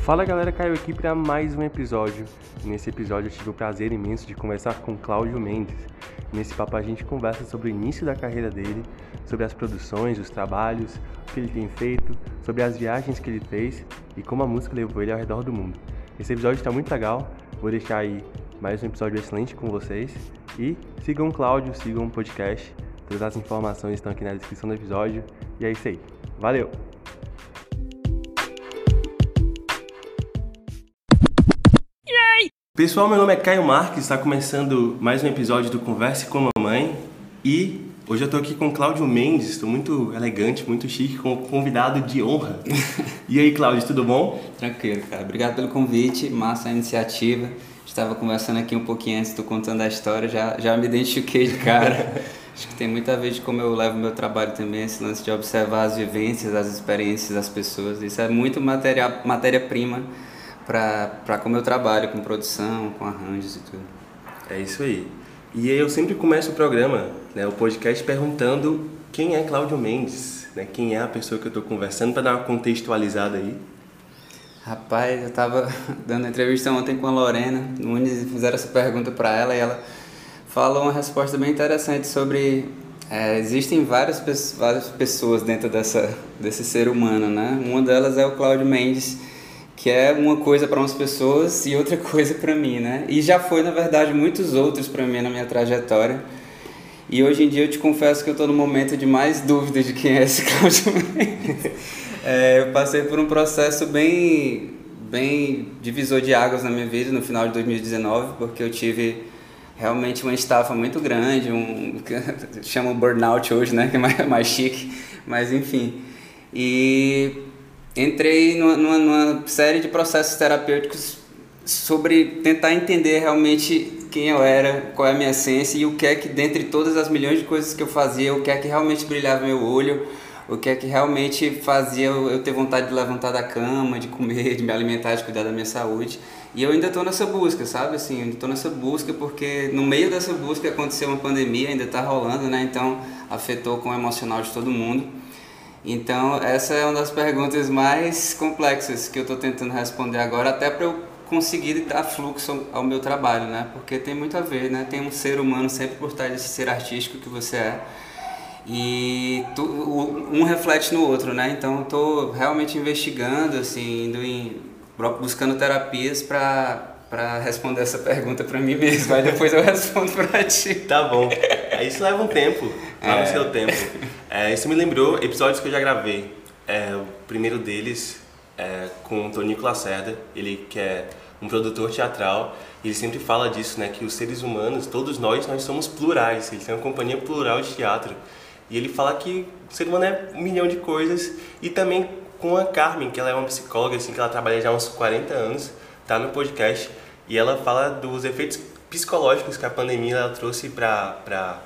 Fala galera, caiu aqui para mais um episódio. nesse episódio eu tive o prazer imenso de conversar com Cláudio Mendes. Nesse papo a gente conversa sobre o início da carreira dele, sobre as produções, os trabalhos, o que ele tem feito, sobre as viagens que ele fez e como a música levou ele ao redor do mundo. Esse episódio está muito legal, vou deixar aí mais um episódio excelente com vocês e sigam o Cláudio, sigam o podcast, todas as informações estão aqui na descrição do episódio e é isso aí. Valeu! Pessoal, meu nome é Caio Marques, está começando mais um episódio do Converse com a Mamãe e hoje eu estou aqui com Cláudio Mendes, estou muito elegante, muito chique, com convidado de honra. e aí, Cláudio, tudo bom? Tranquilo, cara. Obrigado pelo convite, massa a iniciativa. Estava conversando aqui um pouquinho antes, tu contando a história, já, já me identifiquei de cara. Acho que tem muito a ver de como eu levo meu trabalho também, esse lance de observar as vivências, as experiências das pessoas. Isso é muito matéria-prima matéria para como eu trabalho com produção, com arranjos e tudo. É isso aí. E eu sempre começo o programa, né, o podcast, perguntando quem é Cláudio Mendes, né, quem é a pessoa que eu estou conversando, para dar uma contextualizada aí. Rapaz, eu estava dando entrevista ontem com a Lorena Nunes e fizeram essa pergunta para ela e ela falou uma resposta bem interessante sobre é, existem várias, várias pessoas dentro dessa, desse ser humano, né? Uma delas é o Cláudio Mendes, que é uma coisa para umas pessoas e outra coisa para mim, né? E já foi, na verdade, muitos outros para mim na minha trajetória. E hoje em dia eu te confesso que eu estou no momento de mais dúvida de quem é esse Cláudio. É, eu passei por um processo bem, bem divisor de águas na minha vida no final de 2019, porque eu tive realmente uma estafa muito grande, um chamam burnout hoje, né, que é mais, mais chique, mas enfim. E entrei numa, numa, série de processos terapêuticos sobre tentar entender realmente quem eu era, qual é a minha essência e o que é que, dentre todas as milhões de coisas que eu fazia, o que é que realmente brilhava meu olho, o que é que realmente fazia eu ter vontade de levantar da cama, de comer, de me alimentar, de cuidar da minha saúde. E eu ainda estou nessa busca, sabe? Assim, ainda estou nessa busca porque no meio dessa busca aconteceu uma pandemia, ainda está rolando, né? Então afetou com o emocional de todo mundo. Então, essa é uma das perguntas mais complexas que eu estou tentando responder agora, até para eu conseguir dar fluxo ao meu trabalho, né? Porque tem muito a ver, né? Tem um ser humano sempre por trás desse ser artístico que você é. E tu, um reflete no outro, né? Então, estou realmente investigando, assim, indo em, buscando terapias para para responder essa pergunta para mim mesmo, aí depois eu respondo para ti. Tá bom. Isso leva um tempo, leva é. o seu tempo. É, isso me lembrou episódios que eu já gravei. É, o primeiro deles é com o Toninho Lacerda, ele que é um produtor teatral, e ele sempre fala disso, né, que os seres humanos, todos nós, nós somos plurais, ele tem uma companhia plural de teatro. E ele fala que o ser humano é um milhão de coisas, e também com a Carmen, que ela é uma psicóloga, assim, que ela trabalha já há uns 40 anos, tá no podcast, e ela fala dos efeitos psicológicos que a pandemia ela trouxe para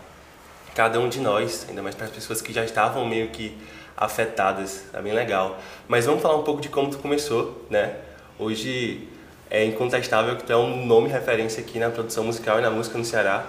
cada um de nós, ainda mais para as pessoas que já estavam meio que afetadas, é bem legal. Mas vamos falar um pouco de como tu começou, né? Hoje é incontestável que tu é um nome referência aqui na produção musical e na música no Ceará.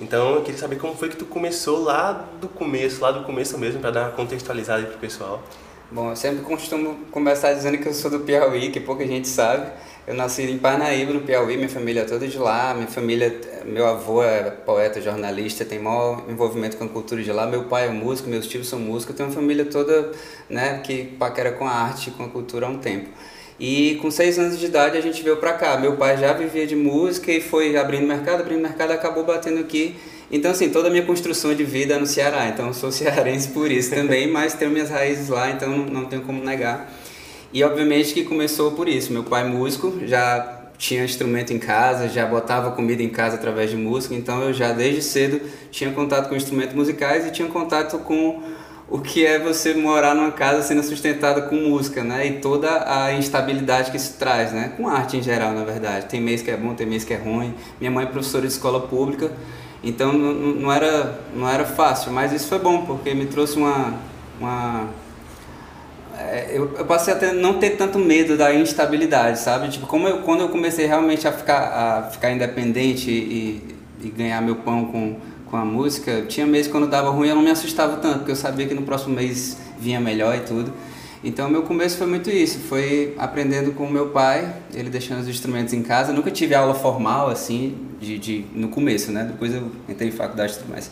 Então eu queria saber como foi que tu começou lá do começo, lá do começo mesmo, para dar uma contextualizada aí pro pessoal. Bom, eu sempre costumo começar dizendo que eu sou do Piauí, que pouca gente sabe. Eu nasci em Parnaíba, no Piauí, minha família é toda de lá. Minha família, meu avô é poeta, jornalista, tem maior envolvimento com a cultura de lá. Meu pai é músico, meus tios são músicos. Tenho uma família toda né, que paquera com a arte, com a cultura há um tempo. E com seis anos de idade a gente veio para cá. Meu pai já vivia de música e foi abrindo mercado, abrindo mercado, acabou batendo aqui. Então, assim, toda a minha construção de vida é no Ceará. Então, eu sou cearense por isso também, mas tenho minhas raízes lá, então não tenho como negar. E obviamente que começou por isso. Meu pai músico, já tinha instrumento em casa, já botava comida em casa através de música, então eu já desde cedo tinha contato com instrumentos musicais e tinha contato com o que é você morar numa casa sendo sustentada com música, né? E toda a instabilidade que isso traz, né? Com arte em geral, na verdade. Tem mês que é bom, tem mês que é ruim. Minha mãe é professora de escola pública, então não, não, era, não era fácil, mas isso foi bom, porque me trouxe uma, uma é, eu, eu, passei a ter, não ter tanto medo da instabilidade, sabe? Tipo, como eu, quando eu comecei realmente a ficar, a ficar independente e, e ganhar meu pão com, com a música, tinha meses quando dava ruim eu não me assustava tanto, porque eu sabia que no próximo mês vinha melhor e tudo. Então, meu começo foi muito isso, foi aprendendo com meu pai, ele deixando os instrumentos em casa. nunca tive aula formal, assim, de, de, no começo, né? Depois eu entrei em faculdade e tudo mais.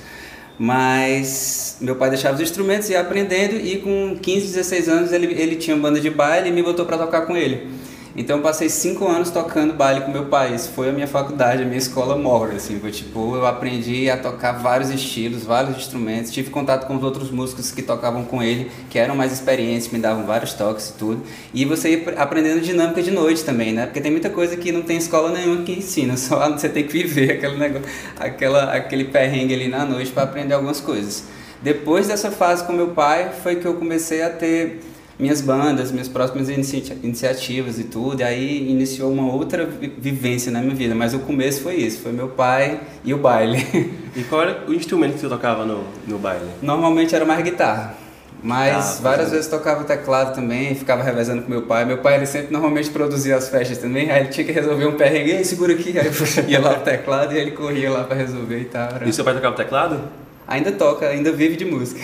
Mas meu pai deixava os instrumentos e aprendendo e com 15, 16 anos ele, ele tinha uma banda de baile e me botou para tocar com ele. Então eu passei cinco anos tocando baile com meu pai. Isso foi a minha faculdade, a minha escola mora, assim. Foi tipo, eu aprendi a tocar vários estilos, vários instrumentos. Tive contato com os outros músicos que tocavam com ele, que eram mais experientes, me davam vários toques e tudo. E você ia aprendendo dinâmica de noite também, né? Porque tem muita coisa que não tem escola nenhuma que ensina, só você tem que viver aquele negócio, aquela, aquele perrengue ali na noite para aprender algumas coisas. Depois dessa fase com meu pai, foi que eu comecei a ter minhas bandas, minhas próximas inici iniciativas e tudo. E aí iniciou uma outra vivência na minha vida. Mas o começo foi isso, foi meu pai e o baile. E qual era o instrumento que você tocava no, no baile? Normalmente era mais guitarra. Mas ah, várias é. vezes tocava teclado também, ficava revezando com meu pai. Meu pai ele sempre normalmente produzia as festas também, aí ele tinha que resolver um perrengue, segura aqui, aí eu ia lá o teclado e ele corria lá para resolver e tal. E seu pai tocava teclado? Ainda toca, ainda vive de música.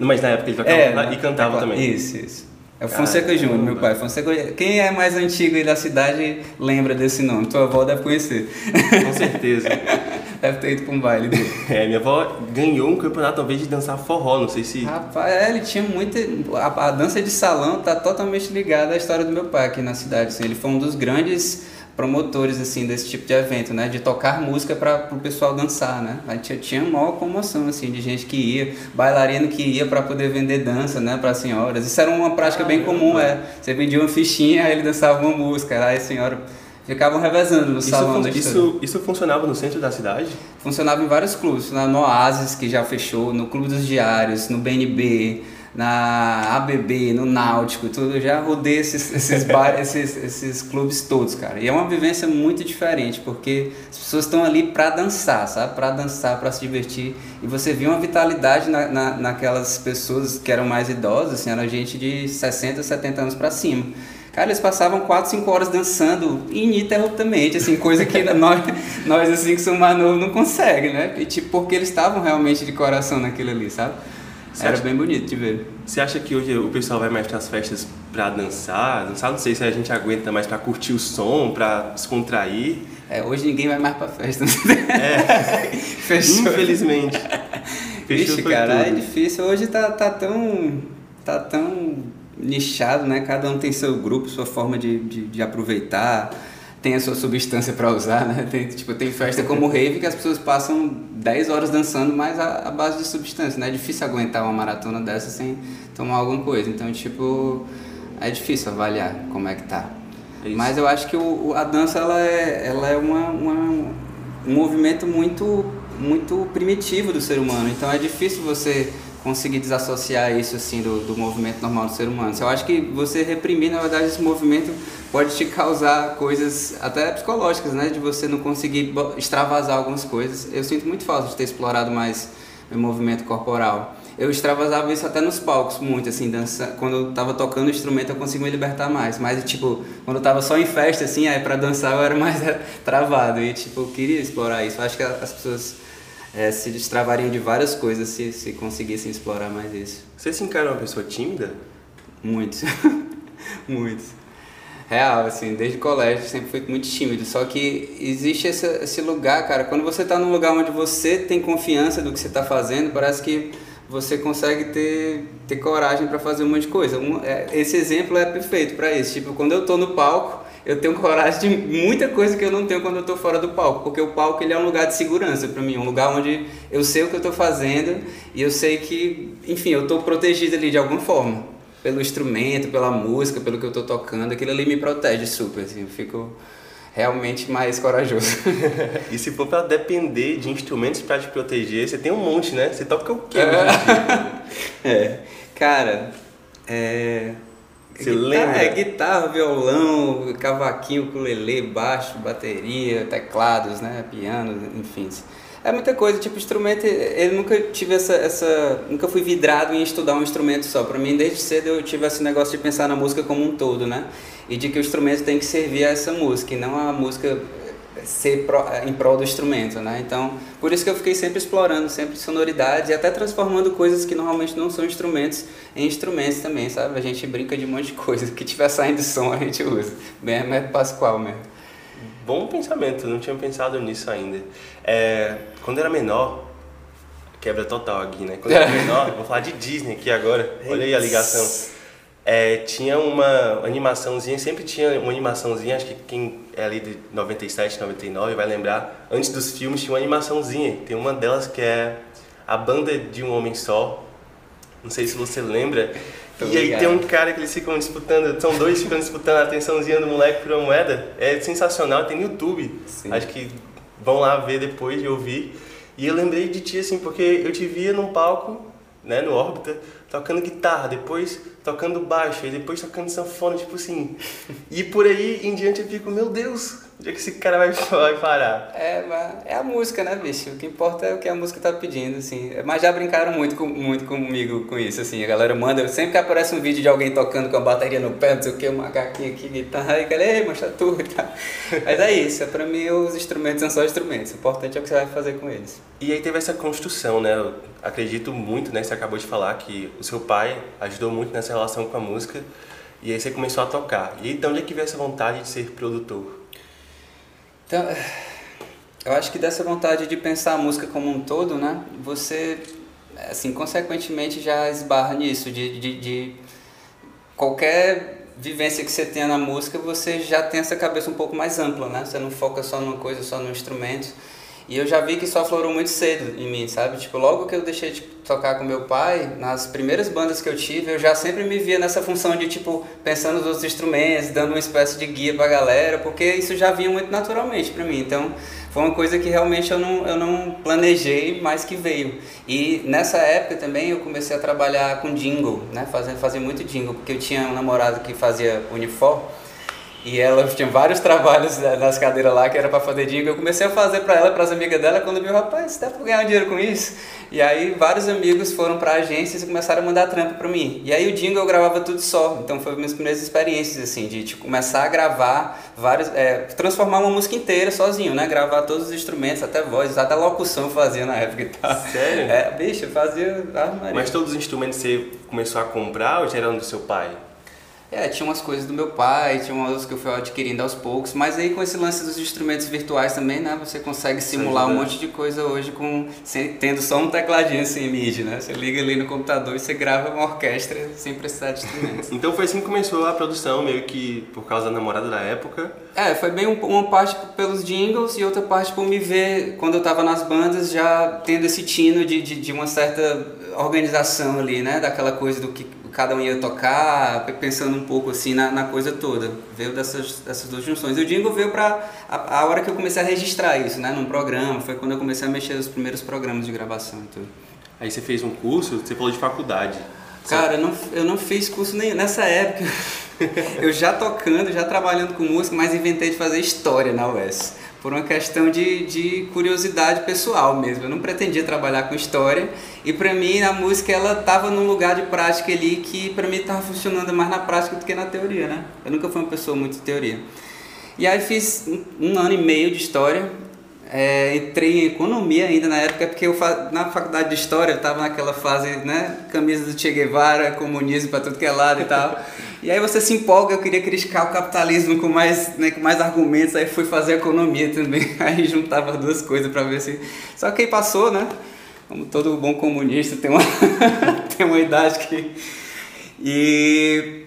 Mas na época ele tocava é, e cantava também? Isso, isso. É Fonseca Júnior, meu pai. Fonseca, quem é mais antigo aí da cidade lembra desse nome. Tua avó deve conhecer. Com certeza. deve ter ido para um baile dele. É, minha avó ganhou um campeonato talvez de dançar forró, não sei se. Rapaz, é, ele tinha muita. A, a dança de salão tá totalmente ligada à história do meu pai aqui na cidade. Assim. Ele foi um dos grandes promotores assim desse tipo de evento, né, de tocar música para o pessoal dançar, né? A gente tinha maior comoção assim de gente que ia, bailarino que ia para poder vender dança, né, para senhoras. Isso era uma prática ah, bem comum, é. Você vendia uma fichinha, aí ele dançava uma música, aí a senhora ficavam revezando no isso salão. Isso, isso funcionava no centro da cidade? Funcionava em vários clubes, no Oasis que já fechou, no Clube dos Diários, no BNB, na ABB, no Náutico, tudo, eu já rodei esses, esses, bar, esses, esses clubes todos, cara. E é uma vivência muito diferente, porque as pessoas estão ali para dançar, sabe? Para dançar, para se divertir. E você vê uma vitalidade na, na, naquelas pessoas que eram mais idosas, assim, era gente de 60, 70 anos para cima. Cara, eles passavam 4, 5 horas dançando ininterruptamente, assim, coisa que nós, nós assim, que somos mais novos, não consegue, né? E, tipo, porque eles estavam realmente de coração naquilo ali, sabe? Você Era acha, bem bonito de ver. Você acha que hoje o pessoal vai mais para as festas para dançar? Dançar, não sei se a gente aguenta mais para curtir o som, para descontrair. É, hoje ninguém vai mais para festa. É. Fechou. Infelizmente. Fechou Ixi, cara, tudo. é difícil. Hoje tá, tá tão tá tão nichado, né? Cada um tem seu grupo, sua forma de, de, de aproveitar tem a sua substância para usar, né? Tem, tipo, tem festa como rave que as pessoas passam 10 horas dançando, mas a, a, base de substância, né? É difícil aguentar uma maratona dessa sem tomar alguma coisa. Então, tipo, é difícil avaliar como é que tá. É mas eu acho que o, a dança, ela é, ela é uma, uma, um movimento muito, muito primitivo do ser humano. Então, é difícil você conseguir desassociar isso assim do, do movimento normal do ser humano. Eu acho que você reprimir, na verdade, esse movimento pode te causar coisas até psicológicas, né? De você não conseguir extravasar algumas coisas. Eu sinto muito falta de ter explorado mais meu movimento corporal. Eu extravasava isso até nos palcos, muito, assim, dança. Quando eu tava tocando o instrumento, eu consigo me libertar mais. Mas, tipo, quando eu tava só em festa, assim, aí pra dançar eu era mais travado. E, tipo, eu queria explorar isso. Eu acho que as pessoas é, se destravariam de várias coisas se, se conseguissem explorar mais isso. Você se encara uma pessoa tímida? Muito. muito. Real, assim, desde o colégio sempre fui muito tímido. Só que existe esse, esse lugar, cara, quando você está num lugar onde você tem confiança do que você está fazendo, parece que você consegue ter, ter coragem para fazer um monte de coisa. Um, é, esse exemplo é perfeito para isso. Tipo, quando eu estou no palco, eu tenho coragem de muita coisa que eu não tenho quando eu estou fora do palco, porque o palco ele é um lugar de segurança para mim, um lugar onde eu sei o que eu estou fazendo e eu sei que, enfim, eu estou protegido ali de alguma forma, pelo instrumento, pela música, pelo que eu estou tocando, aquilo ali me protege super, assim, eu fico realmente mais corajoso. e se for para depender de instrumentos para te proteger, você tem um monte, né? Você toca o quê? É, é. cara, é você guitarra, lembra? É, guitarra, violão, cavaquinho, ukulele, baixo, bateria, teclados, né, piano, enfim. É muita coisa, tipo, instrumento, eu nunca tive essa, essa, nunca fui vidrado em estudar um instrumento só. Para mim, desde cedo eu tive esse negócio de pensar na música como um todo, né? E de que o instrumento tem que servir a essa música e não a música ser pro, em prol do instrumento, né? Então, por isso que eu fiquei sempre explorando, sempre sonoridade e até transformando coisas que normalmente não são instrumentos em instrumentos também, sabe? A gente brinca de um monte de coisa, o que tiver saindo som a gente usa. Bem é método Pascoal mesmo. Bom pensamento, não tinha pensado nisso ainda. É, quando era menor, quebra total aqui, né? Quando eu era menor, vou falar de Disney aqui agora, olha aí a ligação. É, tinha uma animaçãozinha, sempre tinha uma animaçãozinha, acho que quem é ali de 97, 99 vai lembrar, antes dos filmes tinha uma animaçãozinha, tem uma delas que é A Banda de um Homem Só, não sei se você lembra, Tô e aí tem um cara que eles ficam disputando, são dois ficando disputando a atençãozinha do moleque por uma moeda, é sensacional, tem no YouTube, Sim. acho que vão lá ver depois de ouvir, e eu lembrei de ti assim, porque eu te via num palco, né, no órbita, tocando guitarra, depois tocando baixo, e depois tocando sanfona, tipo assim. E por aí em diante eu fico, meu Deus, onde é que esse cara vai, vai parar? É, é a música, né, bicho? O que importa é o que a música tá pedindo, assim. Mas já brincaram muito, com, muito comigo com isso, assim. A galera manda, sempre que aparece um vídeo de alguém tocando com a bateria no pé, não sei o que, uma gaquinha aqui, guitarra, aí galera, ei, mostra tudo e tal. Mas é isso, é pra mim os instrumentos são só instrumentos. O importante é o que você vai fazer com eles. E aí teve essa construção, né? Eu acredito muito, né? Você acabou de falar que o seu pai ajudou muito nessa relação com a música. E aí você começou a tocar. E então onde é que veio essa vontade de ser produtor? Então, eu acho que dessa vontade de pensar a música como um todo, né? Você, assim, consequentemente já esbarra nisso, de, de, de qualquer vivência que você tenha na música, você já tem essa cabeça um pouco mais ampla, né? Você não foca só numa coisa, só no instrumento. E eu já vi que isso aflorou muito cedo em mim, sabe? Tipo, logo que eu deixei de tocar com meu pai, nas primeiras bandas que eu tive, eu já sempre me via nessa função de, tipo, pensando nos outros instrumentos, dando uma espécie de guia pra galera, porque isso já vinha muito naturalmente pra mim. Então, foi uma coisa que realmente eu não, eu não planejei, mas que veio. E nessa época também eu comecei a trabalhar com jingle, né? Fazer, fazer muito jingle, porque eu tinha um namorado que fazia uniforme, e ela tinha vários trabalhos nas cadeiras lá que era para fazer jingle. Eu comecei a fazer para ela, para as amigas dela, quando viu, rapaz, dá para ganhar dinheiro com isso? E aí vários amigos foram para agências e começaram a mandar trampo para mim. E aí o jingle eu gravava tudo só. Então foi minhas primeiras experiências assim de tipo, começar a gravar vários, é, transformar uma música inteira sozinho, né? Gravar todos os instrumentos, até voz, até locução fazia na época e tal. Sério? É, bicho, fazia. Ah, Mas todos os instrumentos você começou a comprar ou já eram do seu pai? É, tinha umas coisas do meu pai, tinha umas que eu fui adquirindo aos poucos, mas aí com esse lance dos instrumentos virtuais também, né, você consegue simular um monte de coisa hoje com sem, tendo só um tecladinho sem MIDI, né? Você liga ali no computador e você grava uma orquestra sem precisar de instrumentos. então foi assim que começou a produção, meio que por causa da namorada da época? É, foi bem um, uma parte pelos jingles e outra parte por me ver quando eu tava nas bandas já tendo esse tino de, de, de uma certa organização ali, né, daquela coisa do que cada um ia tocar, pensando um pouco assim na, na coisa toda. Veio dessas, dessas duas junções. E o jingle veio para a, a, hora que eu comecei a registrar isso, né, num programa. Foi quando eu comecei a mexer nos primeiros programas de gravação e tudo. Aí você fez um curso, você falou de faculdade. Cara, eu não, eu não fiz curso nenhum. Nessa época, eu já tocando, já trabalhando com música, mas inventei de fazer história na UES por uma questão de, de curiosidade pessoal mesmo. Eu não pretendia trabalhar com história e para mim a música ela estava num lugar de prática ali que para mim estava funcionando mais na prática do que na teoria, né? Eu nunca fui uma pessoa muito de teoria. E aí fiz um, um ano e meio de história. É, entrei em economia ainda na época, porque eu na faculdade de história eu estava naquela fase, né? Camisa do Che Guevara, comunismo para tudo que é lado e tal. E aí você se empolga, eu queria criticar o capitalismo com mais, né, com mais argumentos, aí fui fazer economia também, aí juntava duas coisas para ver se... Só que aí passou, né? Como todo bom comunista tem uma, tem uma idade que... E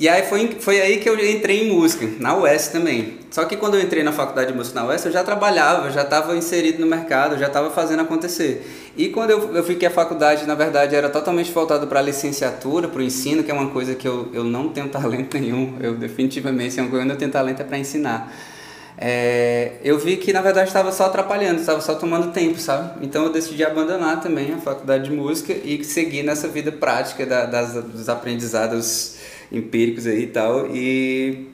e aí foi, foi aí que eu entrei em música, na UES também. Só que quando eu entrei na faculdade de música na UES, eu já trabalhava, já estava inserido no mercado, já estava fazendo acontecer. E quando eu, eu fiquei a faculdade, na verdade, era totalmente voltado para a licenciatura, para o ensino, que é uma coisa que eu, eu não tenho talento nenhum. Eu definitivamente, se é uma coisa que eu não tenho talento é para ensinar. É, eu vi que na verdade estava só atrapalhando, estava só tomando tempo, sabe? Então eu decidi abandonar também a faculdade de música e seguir nessa vida prática da, das, dos aprendizados empíricos aí e tal. E,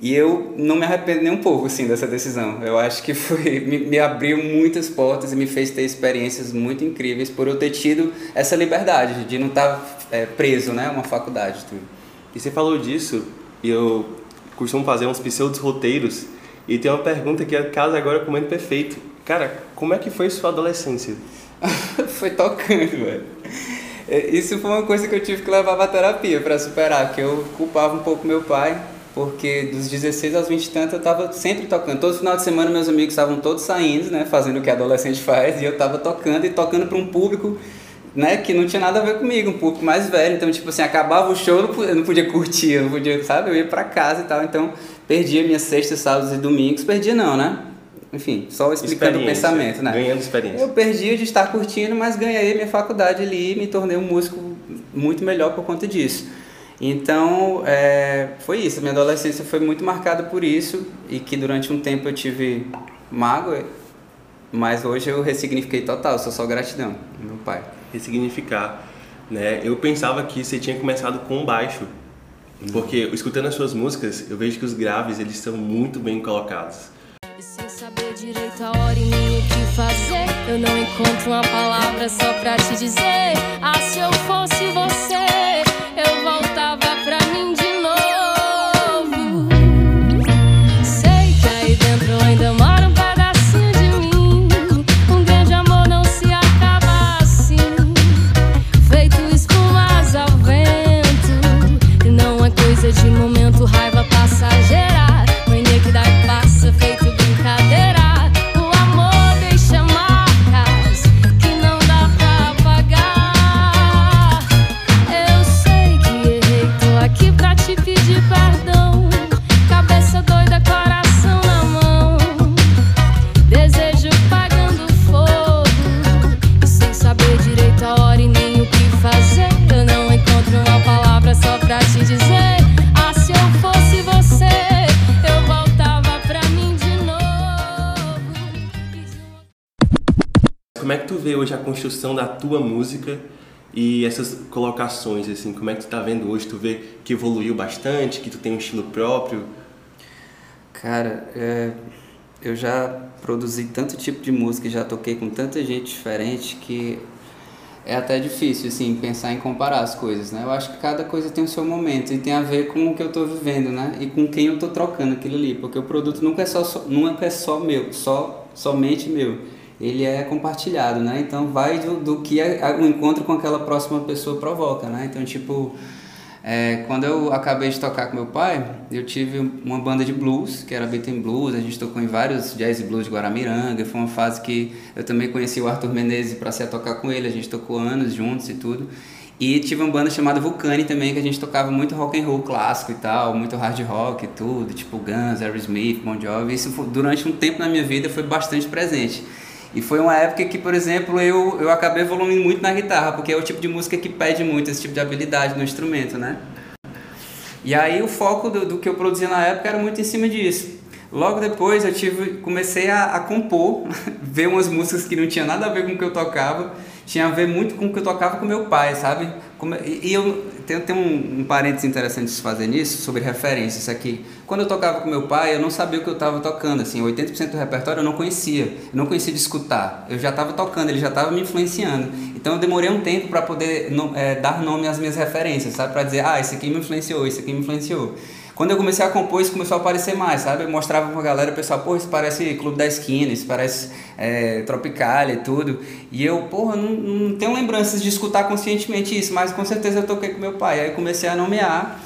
e eu não me arrependo nem um pouco assim, dessa decisão. Eu acho que foi me, me abriu muitas portas e me fez ter experiências muito incríveis por eu ter tido essa liberdade de não estar tá, é, preso né, a uma faculdade. Tudo. E você falou disso, e eu costumo fazer uns pseudos roteiros E tem uma pergunta que casa agora com o momento perfeito. Cara, como é que foi sua adolescência? foi tocando, velho. É, isso foi uma coisa que eu tive que levar pra terapia para superar, que eu culpava um pouco meu pai, porque dos 16 aos 20 e tanto eu tava sempre tocando. Todo final de semana meus amigos estavam todos saindo, né, fazendo o que adolescente faz, e eu tava tocando e tocando para um público né, que não tinha nada a ver comigo, um pouco mais velho. Então, tipo assim, acabava o show, eu não podia curtir, eu não podia, sabe? Eu ia pra casa e tal. Então, perdia minhas sextas, sábados e domingos. Perdia não, né? Enfim, só explicando o pensamento, né? Ganhando experiência. Eu perdia de estar curtindo, mas ganhei minha faculdade ali e me tornei um músico muito melhor por conta disso. Então, é, foi isso. Minha adolescência foi muito marcada por isso e que durante um tempo eu tive mágoa, mas hoje eu ressignifiquei total. Sou só gratidão, meu pai ressignificar. Né? Eu pensava que você tinha começado com baixo, porque escutando as suas músicas, eu vejo que os graves eles estão muito bem colocados. Sem saber direito a hora e nem o que fazer, eu não encontro uma palavra só pra te dizer. Ah, se eu fosse você, vê hoje a construção da tua música e essas colocações, assim, como é que tu tá vendo hoje? Tu vê que evoluiu bastante, que tu tem um estilo próprio? Cara, é, eu já produzi tanto tipo de música, já toquei com tanta gente diferente que é até difícil, assim, pensar em comparar as coisas, né? Eu acho que cada coisa tem o seu momento e tem a ver com o que eu estou vivendo, né? E com quem eu estou trocando aquilo ali, porque o produto nunca é só, nunca é só meu, só somente meu ele é compartilhado, né? Então vai do, do que o encontro com aquela próxima pessoa provoca, né? Então, tipo, é, quando eu acabei de tocar com meu pai, eu tive uma banda de blues, que era Beating Blues, a gente tocou em vários jazz blues de Guaramiranga, foi uma fase que eu também conheci o Arthur Menezes para ser tocar com ele, a gente tocou anos juntos e tudo. E tive uma banda chamada Vulcani também, que a gente tocava muito rock and roll clássico e tal, muito hard rock e tudo, tipo Guns, Aerosmith, Bon Jovi. Isso durante um tempo na minha vida foi bastante presente. E foi uma época que, por exemplo, eu, eu acabei evoluindo muito na guitarra, porque é o tipo de música que pede muito esse tipo de habilidade no instrumento, né? E aí o foco do, do que eu produzia na época era muito em cima disso. Logo depois eu tive, comecei a, a compor, ver umas músicas que não tinha nada a ver com o que eu tocava, tinha a ver muito com o que eu tocava com meu pai, sabe? E eu tenho, tenho um, um parênteses interessante de se fazer nisso, sobre referências aqui. Quando eu tocava com meu pai, eu não sabia o que eu estava tocando, assim, 80% do repertório eu não conhecia, eu não conhecia de escutar, eu já estava tocando, ele já estava me influenciando. Então eu demorei um tempo para poder é, dar nome às minhas referências, sabe? Para dizer, ah, esse aqui me influenciou, esse aqui me influenciou. Quando eu comecei a compor, isso começou a aparecer mais, sabe? Eu mostrava pra galera, o pessoal, pô, isso parece Clube da Esquina, isso parece é, Tropical e tudo. E eu, porra, não, não tenho lembranças de escutar conscientemente isso, mas com certeza eu toquei com meu pai. Aí comecei a nomear.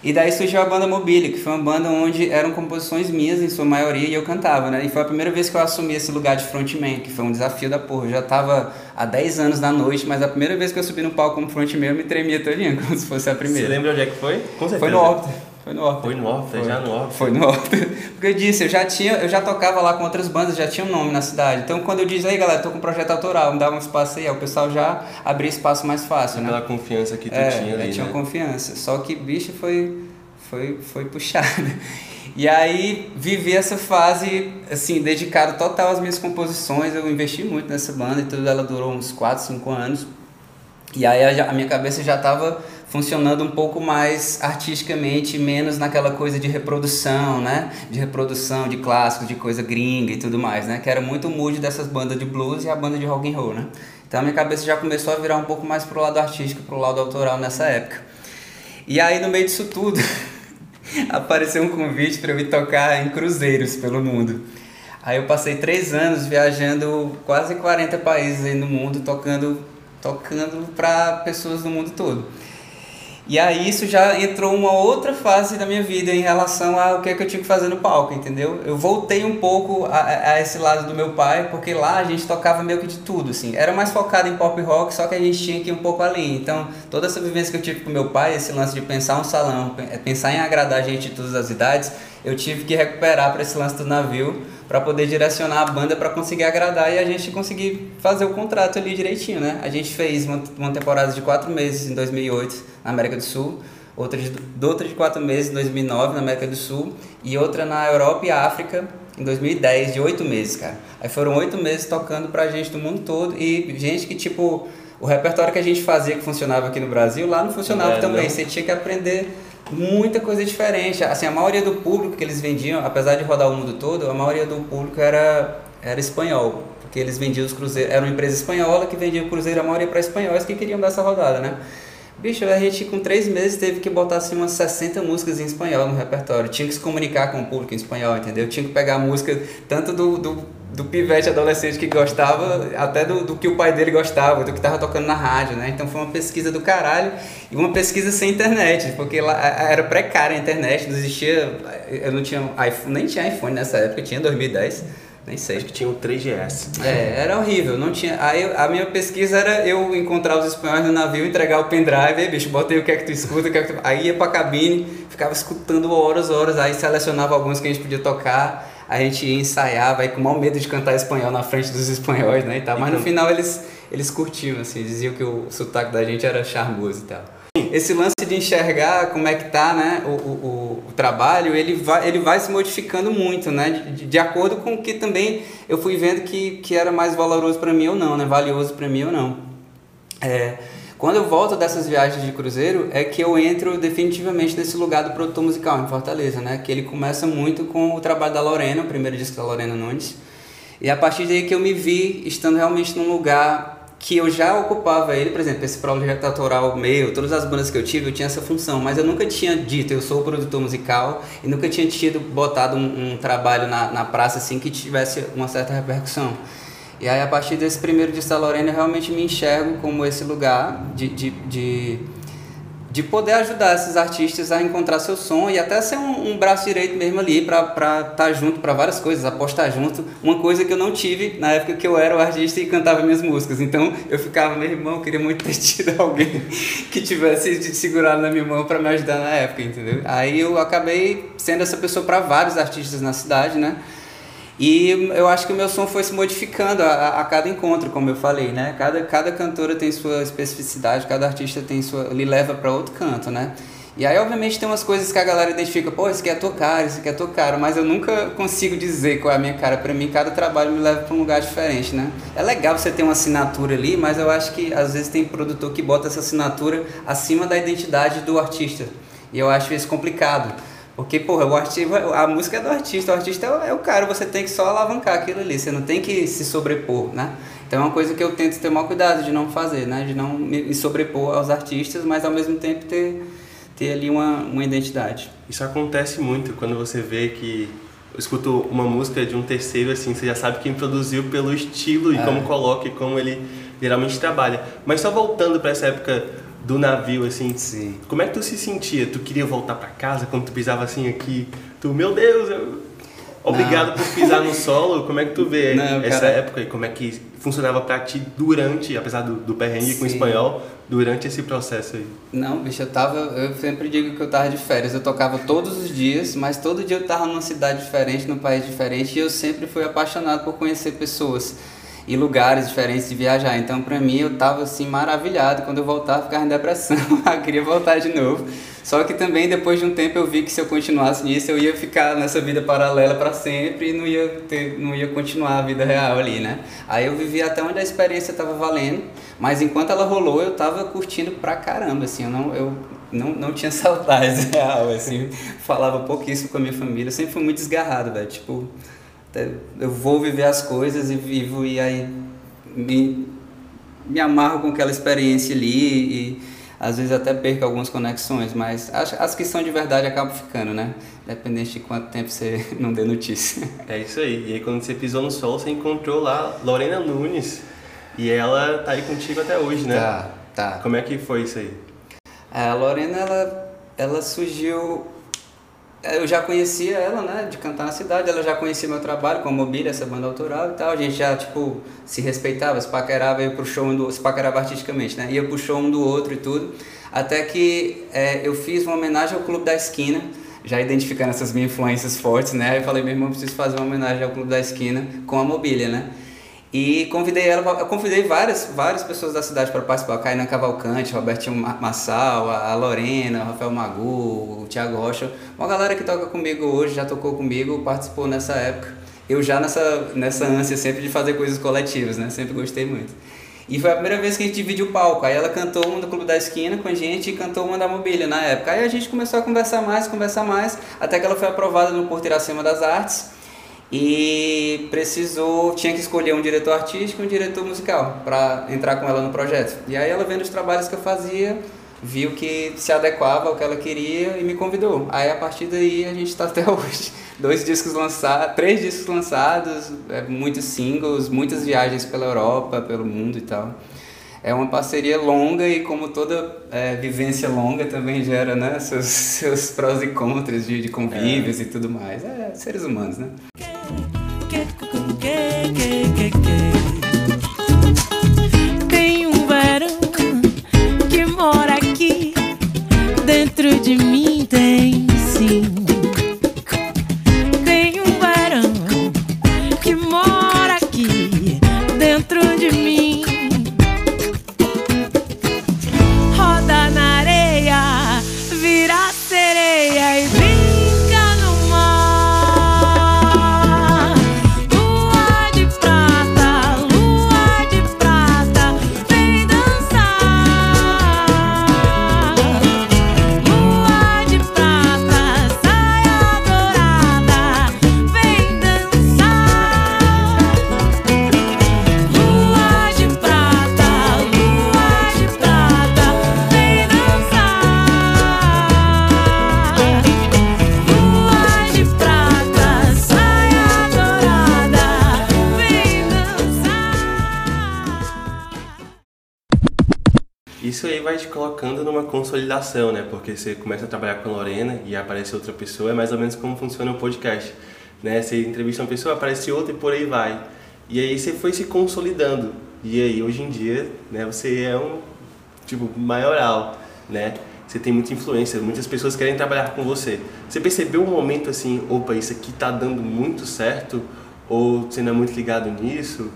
E daí surgiu a banda Mobile, que foi uma banda onde eram composições minhas em sua maioria e eu cantava, né? E foi a primeira vez que eu assumi esse lugar de frontman, que foi um desafio da porra. Eu já tava há 10 anos da noite, mas a primeira vez que eu subi no palco como frontman eu me tremia todinha, como se fosse a primeira. Você lembra onde é que foi? Com certeza. Foi no Óbito. Foi no Orpheus. Foi no Orpheus, já no Orpheus. Foi no Orpheus. Porque eu disse, eu já tinha, eu já tocava lá com outras bandas, já tinha um nome na cidade. Então quando eu disse, aí galera, tô com um projeto autoral, me dava um espaço aí, aí o pessoal já abria espaço mais fácil, né? Pela confiança que tu é, tinha ali, eu tinha né? confiança. Só que, bicho, foi, foi, foi puxado. E aí vivi essa fase, assim, dedicado total às minhas composições. Eu investi muito nessa banda e tudo, ela durou uns 4, 5 anos. E aí a, minha cabeça já estava funcionando um pouco mais artisticamente, menos naquela coisa de reprodução, né? De reprodução de clássicos, de coisa gringa e tudo mais, né? Que era muito o mood dessas bandas de blues e a banda de rock and roll, né? Então a minha cabeça já começou a virar um pouco mais pro lado artístico, pro lado autoral nessa época. E aí no meio disso tudo, apareceu um convite para eu ir tocar em cruzeiros pelo mundo. Aí eu passei três anos viajando quase 40 países aí no mundo, tocando, tocando para pessoas do mundo todo. E aí isso já entrou uma outra fase da minha vida em relação ao que, é que eu tinha que fazer no palco, entendeu? Eu voltei um pouco a, a, esse lado do meu pai, porque lá a gente tocava meio que de tudo, assim. Era mais focado em pop rock, só que a gente tinha que ir um pouco além. Então, toda essa vivência que eu tive com meu pai, esse lance de pensar um salão, pensar em agradar a gente de todas as idades, eu tive que recuperar para esse lance do navio para poder direcionar a banda para conseguir agradar e a gente conseguir fazer o contrato ali direitinho, né? A gente fez uma, uma temporada de quatro meses em 2008 na América do Sul, outra de, outra de quatro meses em 2009 na América do Sul e outra na Europa e África em 2010 de oito meses, cara. Aí foram oito meses tocando pra gente do mundo todo e gente que tipo o repertório que a gente fazia que funcionava aqui no Brasil lá não funcionava é, também. Não. Você tinha que aprender muita coisa diferente. Assim, a maioria do público que eles vendiam, apesar de rodar o mundo todo, a maioria do público era, era espanhol. Porque eles vendiam os cruzeiros, era uma empresa espanhola que vendia o cruzeiro, a maioria para espanhóis que queriam dar essa rodada, né? Bicho, a gente com três meses teve que botar assim umas 60 músicas em espanhol no repertório. Tinha que se comunicar com o público em espanhol, entendeu? Tinha que pegar música tanto do, do, do pivete adolescente que gostava, até do, do que o pai dele gostava, do que tava tocando na rádio, né? Então foi uma pesquisa do caralho e uma pesquisa sem internet, porque lá era precária a internet, não existia. Eu não tinha iPhone, nem tinha iPhone nessa época, tinha 2010 nem sei. Acho que tinha o 3GS. É, era horrível. Não tinha. Aí a minha pesquisa era eu encontrar os espanhóis no navio, entregar o pendrive, aí, bicho, botei o que é que tu escuta, o que é que tu... Aí ia pra cabine, ficava escutando horas, horas, aí selecionava alguns que a gente podia tocar, a gente ia ensaiava, aí com mal medo de cantar espanhol na frente dos espanhóis, né? E tal. Mas no final eles, eles curtiam, assim, diziam que o sotaque da gente era charmoso e tal esse lance de enxergar como é que tá né, o, o, o trabalho, ele vai, ele vai se modificando muito, né? De, de acordo com o que também eu fui vendo que, que era mais valoroso para mim ou não, né? Valioso para mim ou não. É, quando eu volto dessas viagens de cruzeiro, é que eu entro definitivamente nesse lugar do produtor musical em Fortaleza, né? Que ele começa muito com o trabalho da Lorena, o primeiro disco da Lorena Nunes. E a partir daí que eu me vi estando realmente num lugar que eu já ocupava ele, por exemplo, esse projeto autoral meu, todas as bandas que eu tive, eu tinha essa função, mas eu nunca tinha dito, eu sou produtor musical, e nunca tinha tido botado um, um trabalho na, na praça assim que tivesse uma certa repercussão. E aí, a partir desse primeiro da Lorena, eu realmente me enxergo como esse lugar de, de, de de poder ajudar esses artistas a encontrar seu som e até ser um, um braço direito mesmo ali para estar tá junto para várias coisas, apostar junto. Uma coisa que eu não tive na época que eu era o artista e cantava minhas músicas. Então eu ficava, meu irmão, eu queria muito ter tido alguém que tivesse segurado na minha mão para me ajudar na época, entendeu? Aí eu acabei sendo essa pessoa para vários artistas na cidade, né? E eu acho que o meu som foi se modificando a, a, cada encontro, como eu falei, né? Cada, cada cantora tem sua especificidade, cada artista tem sua. lhe leva para outro canto, né? E aí, obviamente, tem umas coisas que a galera identifica, pô, isso aqui é tua cara, isso aqui é tua cara, mas eu nunca consigo dizer qual é a minha cara. Para mim, cada trabalho me leva para um lugar diferente, né? É legal você ter uma assinatura ali, mas eu acho que às vezes tem produtor que bota essa assinatura acima da identidade do artista. E eu acho isso complicado. Porque, porra, o artista, a música é do artista, o artista é o cara, você tem que só alavancar aquilo ali, você não tem que se sobrepor, né? Então é uma coisa que eu tento ter maior cuidado de não fazer, né? De não me sobrepor aos artistas, mas ao mesmo tempo ter, ter ali uma, uma identidade. Isso acontece muito quando você vê que eu escuto uma música de um terceiro, assim, você já sabe quem produziu pelo estilo e é. como coloca e como ele geralmente trabalha. Mas só voltando para essa época do navio, assim. Sim. Como é que tu se sentia? Tu queria voltar para casa quando tu pisava assim aqui? Tu, meu Deus, eu... obrigado Não. por pisar no solo. Como é que tu vê Não, essa cara... época e como é que funcionava para ti durante, apesar do, do perrengue Sim. com o espanhol, durante esse processo aí? Não, bicho, eu tava, eu sempre digo que eu tava de férias. Eu tocava todos os dias, mas todo dia eu tava numa cidade diferente, num país diferente, e eu sempre fui apaixonado por conhecer pessoas e lugares diferentes de viajar. Então, para mim, eu tava assim maravilhado. Quando eu voltava, ficava em depressão. eu queria voltar de novo. Só que também depois de um tempo eu vi que se eu continuasse nisso, eu ia ficar nessa vida paralela para sempre e não ia ter, não ia continuar a vida real ali, né? Aí eu vivi até onde a experiência estava valendo, mas enquanto ela rolou, eu tava curtindo pra caramba, assim, eu não eu não, não tinha saudades real, assim, falava pouquíssimo com a minha família, eu sempre fui muito desgarrado, velho, tipo, eu vou viver as coisas e vivo e aí me, me amarro com aquela experiência ali e às vezes até perco algumas conexões, mas as, as que são de verdade acabam ficando, né? Dependente de quanto tempo você não dê notícia. É isso aí. E aí quando você pisou no sol, você encontrou lá Lorena Nunes. E ela tá aí contigo até hoje, né? Tá, tá. Como é que foi isso aí? A Lorena, ela, ela surgiu. Eu já conhecia ela, né, de cantar na cidade, ela já conhecia meu trabalho com a Mobília, essa banda autoral e tal. A gente já, tipo, se respeitava, se paquerava, ia pro show um do se paquerava artisticamente, né? Ia pro show um do outro e tudo. Até que é, eu fiz uma homenagem ao Clube da Esquina, já identificando essas minhas influências fortes, né? Aí eu falei, meu irmão, preciso fazer uma homenagem ao Clube da Esquina com a Mobília, né? E convidei ela, eu convidei várias, várias pessoas da cidade para participar, Kainan Cavalcante, Robertinho Massal, a Lorena, Rafael Magu, o Thiago Rocha, uma galera que toca comigo hoje, já tocou comigo, participou nessa época. Eu já nessa, nessa ânsia sempre de fazer coisas coletivas, né? Sempre gostei muito. E foi a primeira vez que a gente dividiu o palco. Aí ela cantou uma do Clube da Esquina com a gente e cantou uma da Mobília na época. Aí a gente começou a conversar mais, conversar mais, até que ela foi aprovada no Porto Iracema das Artes e precisou, tinha que escolher um diretor artístico e um diretor musical para entrar com ela no projeto. E aí ela vendo os trabalhos que eu fazia, viu que se adequava ao que ela queria e me convidou. Aí a partir daí a gente está até hoje. Dois discos lançados, três discos lançados, é, muitos singles, muitas viagens pela Europa, pelo mundo e tal. É uma parceria longa e como toda é, vivência longa também gera né, seus, seus prós e contras de, de convívios é. e tudo mais. É, seres humanos, né? Tem um varão que mora aqui dentro de mim, tem colocando numa consolidação, né? Porque você começa a trabalhar com a Lorena e aparece outra pessoa, é mais ou menos como funciona o podcast, né? Você entrevista uma pessoa, aparece outra e por aí vai. E aí você foi se consolidando. E aí hoje em dia, né, você é um tipo maioral, né? Você tem muita influência, muitas pessoas querem trabalhar com você. Você percebeu um momento assim, opa, isso aqui tá dando muito certo ou você não é muito ligado nisso?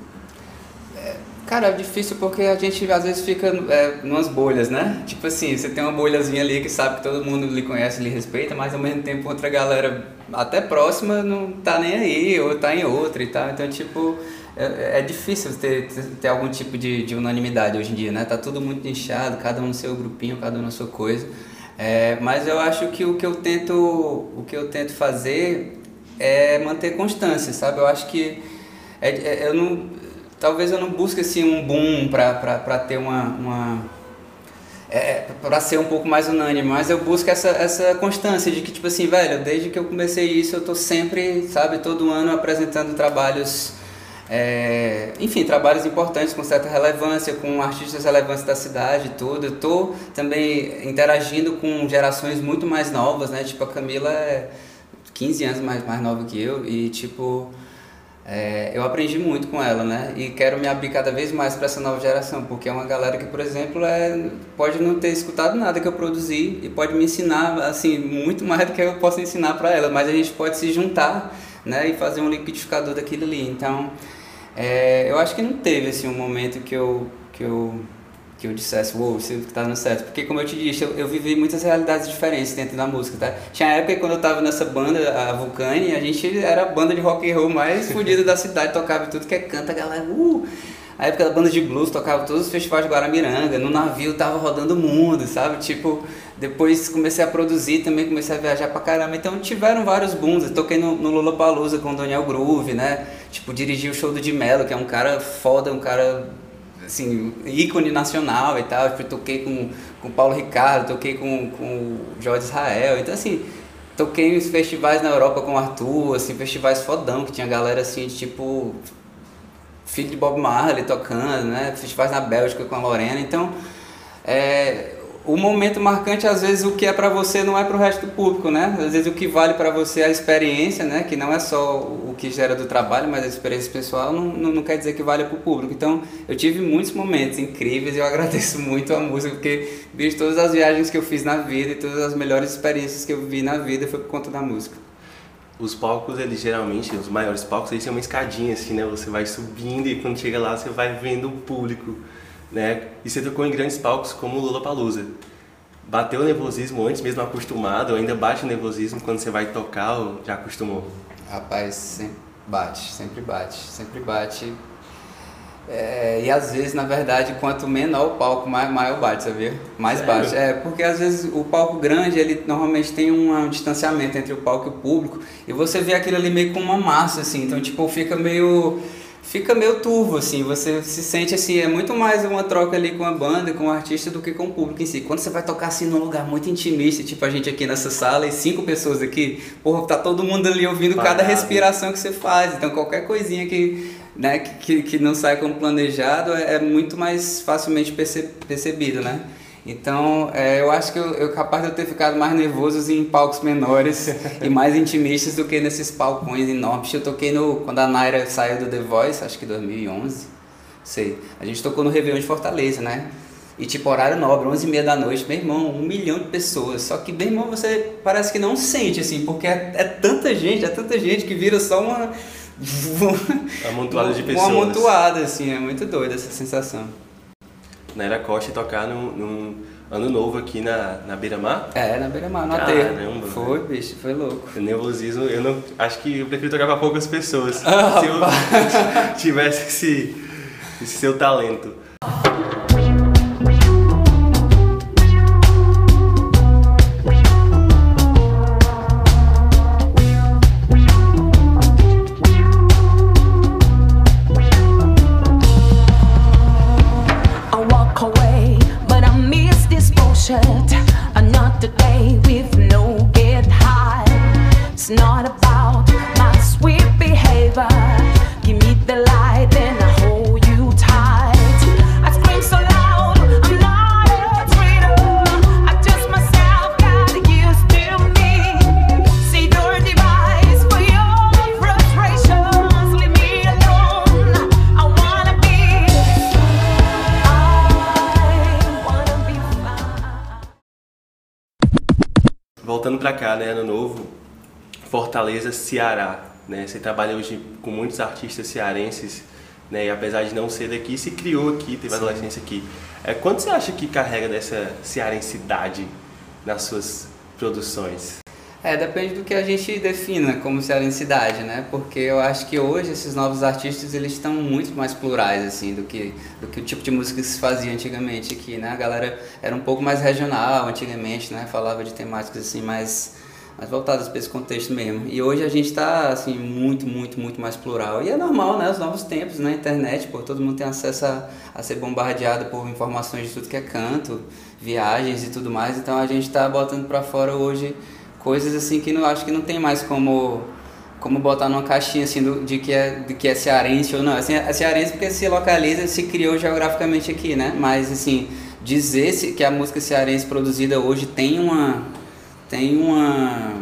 Cara, é difícil porque a gente às vezes fica é, numas bolhas, né? Tipo assim, você tem uma bolhazinha ali que sabe que todo mundo lhe conhece, lhe respeita, mas ao mesmo tempo outra galera até próxima não tá nem aí, ou tá em outra e tal. Então, tipo, é, é difícil ter, ter algum tipo de, de unanimidade hoje em dia, né? Tá tudo muito inchado, cada um no seu grupinho, cada um na sua coisa. É, mas eu acho que o que eu tento, o que eu tento fazer é manter constância, sabe? Eu acho que é, é, eu não talvez eu não busque assim um boom para ter uma, uma é, para ser um pouco mais unânime, mas eu busco essa, essa constância de que, tipo assim, velho, desde que eu comecei isso, eu tô sempre, sabe, todo ano apresentando trabalhos, é, enfim, trabalhos importantes com certa relevância, com artistas relevantes da cidade e tudo. Eu tô também interagindo com gerações muito mais novas, né? Tipo, a Camila é 15 anos mais, mais nova que eu e, tipo, é, eu aprendi muito com ela, né? E quero me abrir cada vez mais para essa nova geração, porque é uma galera que, por exemplo, é, pode não ter escutado nada que eu produzi e pode me ensinar, assim, muito mais do que eu posso ensinar para ela, mas a gente pode se juntar, né? E fazer um liquidificador daquilo ali. Então, é, eu acho que não teve, assim, um momento que eu, que eu que eu dissesse, uou, wow, você tá dando certo. Porque, como eu te disse, eu, eu, vivi muitas realidades diferentes dentro da música, tá? Tinha época quando eu tava nessa banda, a Vulcane, a gente era a banda de rock and roll mais fodida da cidade, tocava tudo que é canta, a galera, uh! A época da banda de blues, tocava todos os festivais de Guaramiranga, no navio tava rodando o mundo, sabe? Tipo, depois comecei a produzir também, comecei a viajar pra caramba. Então tiveram vários booms. Eu toquei no, no Lollapalooza com o Daniel Groove, né? Tipo, dirigi o show do Di Mello, que é um cara foda, um cara assim, ícone nacional e tal. Eu toquei com com o Paulo Ricardo, toquei com, com o Jorge Israel. Então, assim, toquei em festivais na Europa com o Arthur, assim, festivais fodão, que tinha galera assim, de, tipo, filho de Bob Marley tocando, né? Festivais na Bélgica com a Lorena. Então, é, o momento marcante, às vezes, o que é para você não é para o resto do público, né? Às vezes, o que vale para você é a experiência, né? Que não é só o que gera do trabalho, mas a experiência pessoal não, não, não quer dizer que vale para o público. Então, eu tive muitos momentos incríveis e eu agradeço muito a música, porque, bicho, todas as viagens que eu fiz na vida e todas as melhores experiências que eu vi na vida foi por conta da música. Os palcos, eles geralmente, os maiores palcos, eles têm uma escadinha assim, né? Você vai subindo e quando chega lá, você vai vendo o público né? E você tocou em grandes palcos como o Lollapalooza. Bateu o nervosismo antes, mesmo acostumado, ou ainda bate o nervosismo quando você vai tocar ou já acostumou? Rapaz, sempre bate, sempre bate, sempre bate. É, e às vezes, na verdade, quanto menor o palco, mais, maior bate, sabia? Mais Sério? baixo. É, porque às vezes o palco grande, ele normalmente tem um, um distanciamento entre o palco e o público, e você vê aquilo ali meio com uma massa, assim, então, tipo, fica meio fica meio turvo, assim, você se sente assim, é muito mais uma troca ali com a banda, com o artista, do que com o público em si. Quando você vai tocar assim num lugar muito intimista, tipo a gente aqui nessa sala e cinco pessoas aqui, porra, tá todo mundo ali ouvindo cada Parado. respiração que você faz, então qualquer coisinha que, né, que- que não sai como planejado é, é muito mais facilmente perce- percebido, né? Então, é, eu acho que eu, eu capaz de eu ter ficado mais nervoso em palcos menores e mais intimistas do que nesses palcões enormes. Eu toquei no quando a Naira saiu do The Voice, acho que 2011, sei. A gente tocou no Réveillon de Fortaleza, né? E tipo, horário nobre, 11 e meia da noite, meu irmão, um milhão de pessoas. Só que, meu irmão, você parece que não sente, assim, porque é, é tanta gente, é tanta gente que vira só uma... Amontoado de Uma pessoas. amontoada, assim, é muito doida essa sensação. Na Era Costa tocar num, num ano novo aqui na, na Beira-Mar. É, na beira-mar, no Caramba. Foi, bicho, foi louco. O nervosismo, eu não. Acho que eu prefiro tocar pra poucas pessoas. Ah, se eu tivesse esse, esse seu talento. Voltando pra cá, né? Ano novo, Fortaleza, Ceará. Né? Você trabalha hoje com muitos artistas cearenses, né? E apesar de não ser daqui, se criou aqui, teve adolescência aqui. É, quanto você acha que carrega dessa cearensidade nas suas produções? É, depende do que a gente defina como cearensidade, né? Porque eu acho que hoje esses novos artistas, eles estão muito mais plurais, assim, do que, do que o tipo de música que se fazia antigamente aqui, né? A galera era um pouco mais regional antigamente, né? Falava de temáticas, assim, mais, mais voltadas para esse contexto mesmo. E hoje a gente está, assim, muito, muito, muito mais plural. E é normal, né? Os novos tempos, na internet, pô, todo mundo tem acesso a, a ser bombardeado por informações de tudo que é canto, viagens e tudo mais. Então a gente está botando para fora hoje coisas assim que não acho que não tem mais como como botar numa caixinha assim do, de que é de que é cearense ou não. Assim é cearense porque se localiza se criou geograficamente aqui né? Mas assim dizer se, que a música cearense produzida hoje tem uma tem uma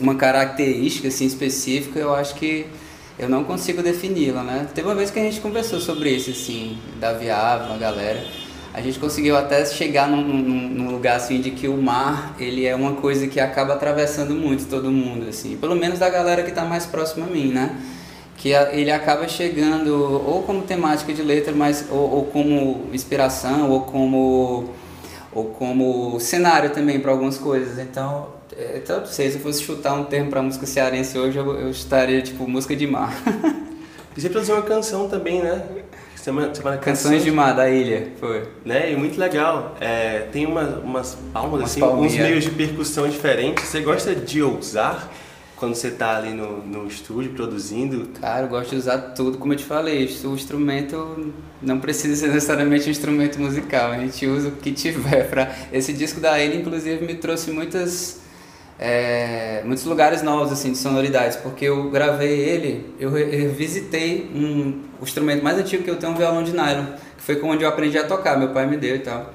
uma característica assim específica eu acho que eu não consigo defini-la né? Teve uma vez que a gente conversou sobre isso assim da Viável a galera a gente conseguiu até chegar num, num, num lugar assim de que o mar ele é uma coisa que acaba atravessando muito todo mundo assim. Pelo menos da galera que está mais próxima a mim né? Que a- ele acaba chegando ou como temática de letra mas ou, ou como inspiração ou como ou como cenário também para algumas coisas. Então é, então não sei se eu fosse chutar um termo para música cearense hoje eu, eu estaria tipo música de mar. E você produziu uma canção também, né? Semana, semana canções de mar da ilha foi né? E muito legal. É, tem uma, umas palmas, Umas assim, palminhas. uns meios de percussão diferentes. Você gosta de ousar? quando você tá ali no, no estúdio produzindo? Cara, eu gosto de usar tudo, como eu te falei. O instrumento não precisa ser necessariamente um instrumento musical. A gente usa o que tiver. Pra... Esse disco da ele, inclusive, me trouxe muitas, é, muitos lugares novos assim de sonoridades, porque eu gravei ele, eu re- revisitei um, o instrumento mais antigo que eu tenho, um violão de nylon, que foi onde eu aprendi a tocar. Meu pai me deu e tal.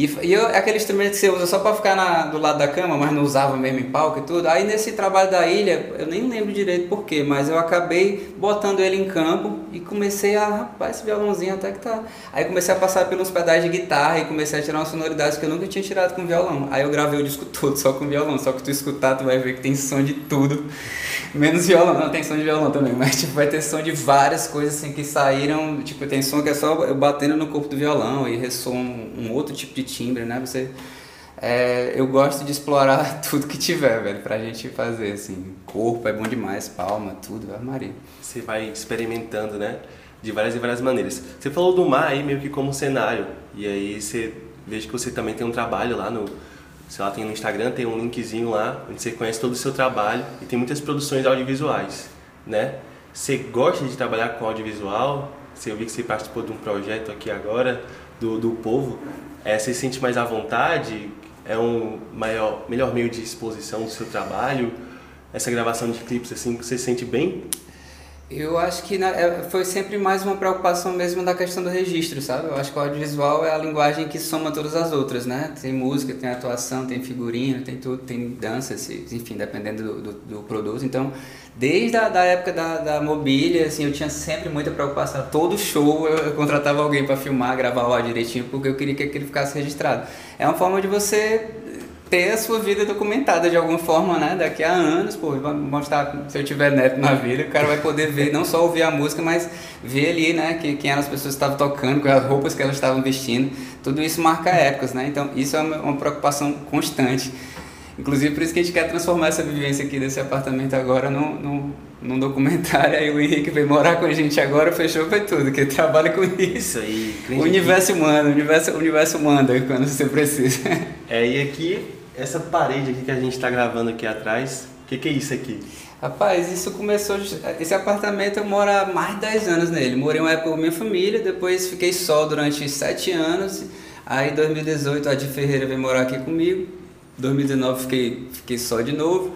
E, e eu, é aquele instrumento que você usa só pra ficar na- do lado da cama, mas não usava mesmo em palco e tudo. Aí nesse trabalho da ilha, eu nem lembro direito porquê, mas eu acabei botando ele em campo e comecei a, rapaz, esse violãozinho até que tá. Aí comecei a passar pelos pedais de guitarra e comecei a tirar umas sonoridades que eu nunca tinha tirado com violão. Aí eu gravei o disco todo só com violão, só que tu escutar, tu vai ver que tem som de tudo. Menos violão, não tem som de violão também, mas tipo, vai ter som de várias coisas assim que saíram, tipo, tem som que é só eu batendo no corpo do violão e ressoa um, um outro tipo de timbre, né? Você é, eu gosto de explorar tudo que tiver, velho, pra gente fazer assim. Corpo é bom demais, palma, tudo, vai Maria. Você vai experimentando, né? De várias e várias maneiras. Você falou do mar aí meio que como cenário. E aí você vejo que você também tem um trabalho lá no. Sei lá, tem no Instagram, tem um linkzinho lá, onde você conhece todo o seu trabalho e tem muitas produções audiovisuais, né? Você gosta de trabalhar com audiovisual? Eu vi que você participou de um projeto aqui agora, do, do Povo. É, você se sente mais à vontade? É um maior, melhor meio de exposição do seu trabalho? Essa gravação de clipes, assim, você se sente bem? Eu acho que é- foi sempre mais uma preocupação mesmo da questão do registro, sabe? Eu acho que o audiovisual é a linguagem que soma todas as outras, né? Tem música, tem atuação, tem figurino, tem tudo, tem dança, enfim, dependendo do, do, do produto. Então, desde a da época da, da mobília, assim, eu tinha sempre muita preocupação. Todo show eu, eu contratava alguém para filmar, gravar áudio direitinho, porque eu queria que aquilo ficasse registrado. É uma forma de você ter a sua vida documentada de alguma forma, né? Daqui a anos, pô, vai mostrar, se eu tiver neto na vida, o cara vai poder ver, não só ouvir a música, mas ver ali, né? Que, quem eram as pessoas que estavam tocando, quais as roupas que elas estavam vestindo. Tudo isso marca épocas, né? Então, isso é uma, uma preocupação constante. Inclusive, por isso que a gente quer transformar essa vivência aqui desse apartamento agora num, num, num documentário. Aí o Henrique veio morar com a gente agora, fechou, foi tudo, que ele trabalha com isso. Isso aí, O universo manda, o universo, o universo manda quando você precisa. É, e aqui, essa parede aqui que a gente tá gravando aqui atrás, o que, que é isso aqui? Rapaz, isso começou. Esse apartamento eu moro há mais de 10 anos nele. Morei uma época com minha família, depois fiquei só durante 7 anos. Aí em 2018 a Di Ferreira veio morar aqui comigo. 2019 fiquei, fiquei só de novo.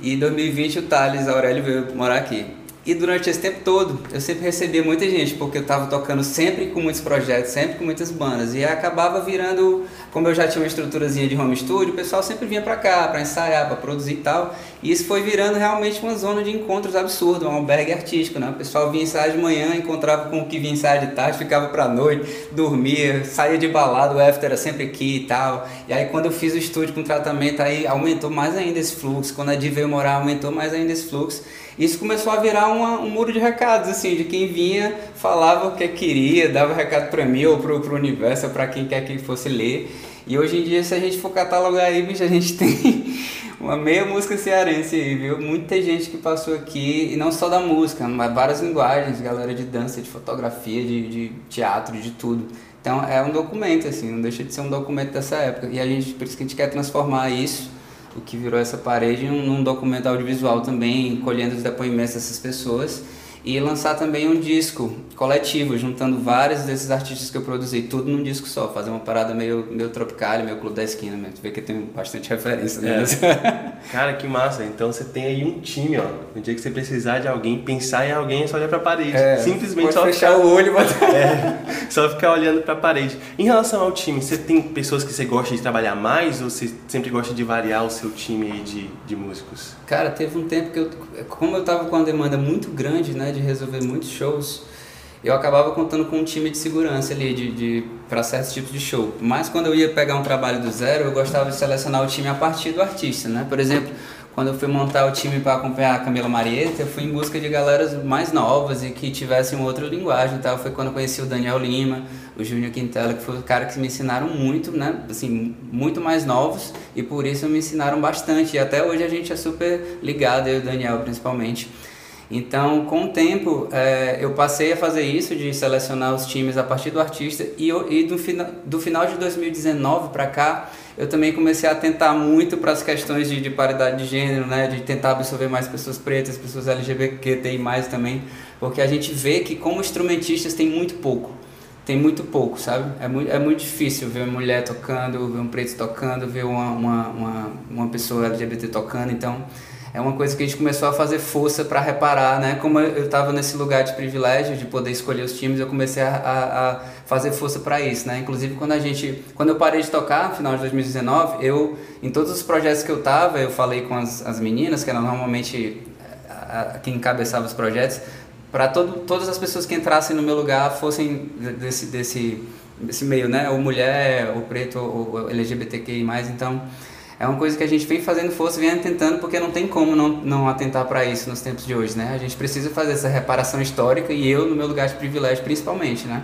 E em 2020 o Thales Aurélio veio morar aqui. E durante esse tempo todo, eu sempre recebia muita gente, porque eu estava tocando sempre com muitos projetos, sempre com muitas bandas. E acabava virando, como eu já tinha uma estruturazinha de home studio, o pessoal sempre vinha para cá para ensaiar, para produzir e tal. E isso foi virando realmente uma zona de encontros absurdo, um albergue artístico, né? O pessoal vinha ensaiar de manhã, encontrava com o que vinha ensaiar de tarde, ficava pra noite, dormia, saía de balada, o after era sempre aqui e tal. E aí quando eu fiz o estúdio com tratamento, aí aumentou mais ainda esse fluxo. Quando a Di veio morar, aumentou mais ainda esse fluxo. Isso começou a virar uma- um muro de recados, assim, de quem vinha, falava o que queria, dava recado pra mim ou pro, pro universo, pra quem quer que fosse ler. E hoje em dia, se a gente for catalogar aí, bicho, a gente tem uma meia música cearense aí, viu? Muita gente que passou aqui, e não só da música, mas várias linguagens, galera de dança, de fotografia, de, de teatro, de tudo. Então é um documento, assim, não deixa de ser um documento dessa época. E a gente, por isso que a gente quer transformar isso o que virou essa parede num, num documento audiovisual também, colhendo os depoimentos dessas pessoas e lançar também um disco coletivo, juntando vários desses artistas que eu produzi, tudo num disco só, fazer uma parada meio, meio tropical, meio clube da esquina mesmo. Tu vê que tem bastante referência, né? Cara, que massa. Então você tem aí um time, ó. No dia que você precisar de alguém, pensar em alguém, é só olhar pra parede. Simplesmente pode só fechar ficar, o olho e botar. é, só ficar olhando pra parede. Em relação ao time, você tem pessoas que você gosta de trabalhar mais ou você sempre gosta de variar o seu time aí de, de músicos? Cara, teve um tempo que eu, como eu tava com uma demanda muito grande, né, de resolver muitos shows, eu acabava contando com um time de segurança ali, de, de para certos tipos de show. Mas quando eu ia pegar um trabalho do zero, eu gostava de selecionar o time a partir do artista, né? Por exemplo, quando eu fui montar o time para acompanhar a Camila Marieta, eu fui em busca de galeras mais novas e que tivessem outra linguagem tal. Foi quando eu conheci o Daniel Lima, o Júnior Quintela, que foi o cara que me ensinaram muito, né? Assim, muito mais novos e por isso me ensinaram bastante. E até hoje a gente é super ligado, eu e o Daniel principalmente. Então, com o tempo, é, eu passei a fazer isso, de selecionar os times a partir do artista, e, eu, e do, fina, do final de 2019 para cá, eu também comecei a atentar muito para as questões de, de, paridade de gênero, né, de tentar absorver mais pessoas pretas, pessoas LGBTI+, também, porque a gente vê que como instrumentistas tem muito pouco, tem muito pouco, sabe? É muito, é muito difícil ver uma mulher tocando, ver um preto tocando, ver uma, uma, uma, uma pessoa LGBT tocando, então é uma coisa que a gente começou a fazer força para reparar, né? Como eu estava nesse lugar de privilégio de poder escolher os times, eu comecei a, a, a fazer força para isso, né? Inclusive quando a gente, quando eu parei de tocar, no final de 2019, eu em todos os projetos que eu tava, eu falei com as, as meninas, que eram normalmente a, quem encabeçava os projetos, para todas as pessoas que entrassem no meu lugar fossem desse desse desse meio, né? Ou mulher, ou preto, ou LGBTQI+, então é uma coisa que a gente vem fazendo força, vem tentando, porque não tem como não, não atentar para isso nos tempos de hoje, né? A gente precisa fazer essa reparação histórica e eu, no meu lugar de privilégio, principalmente, né?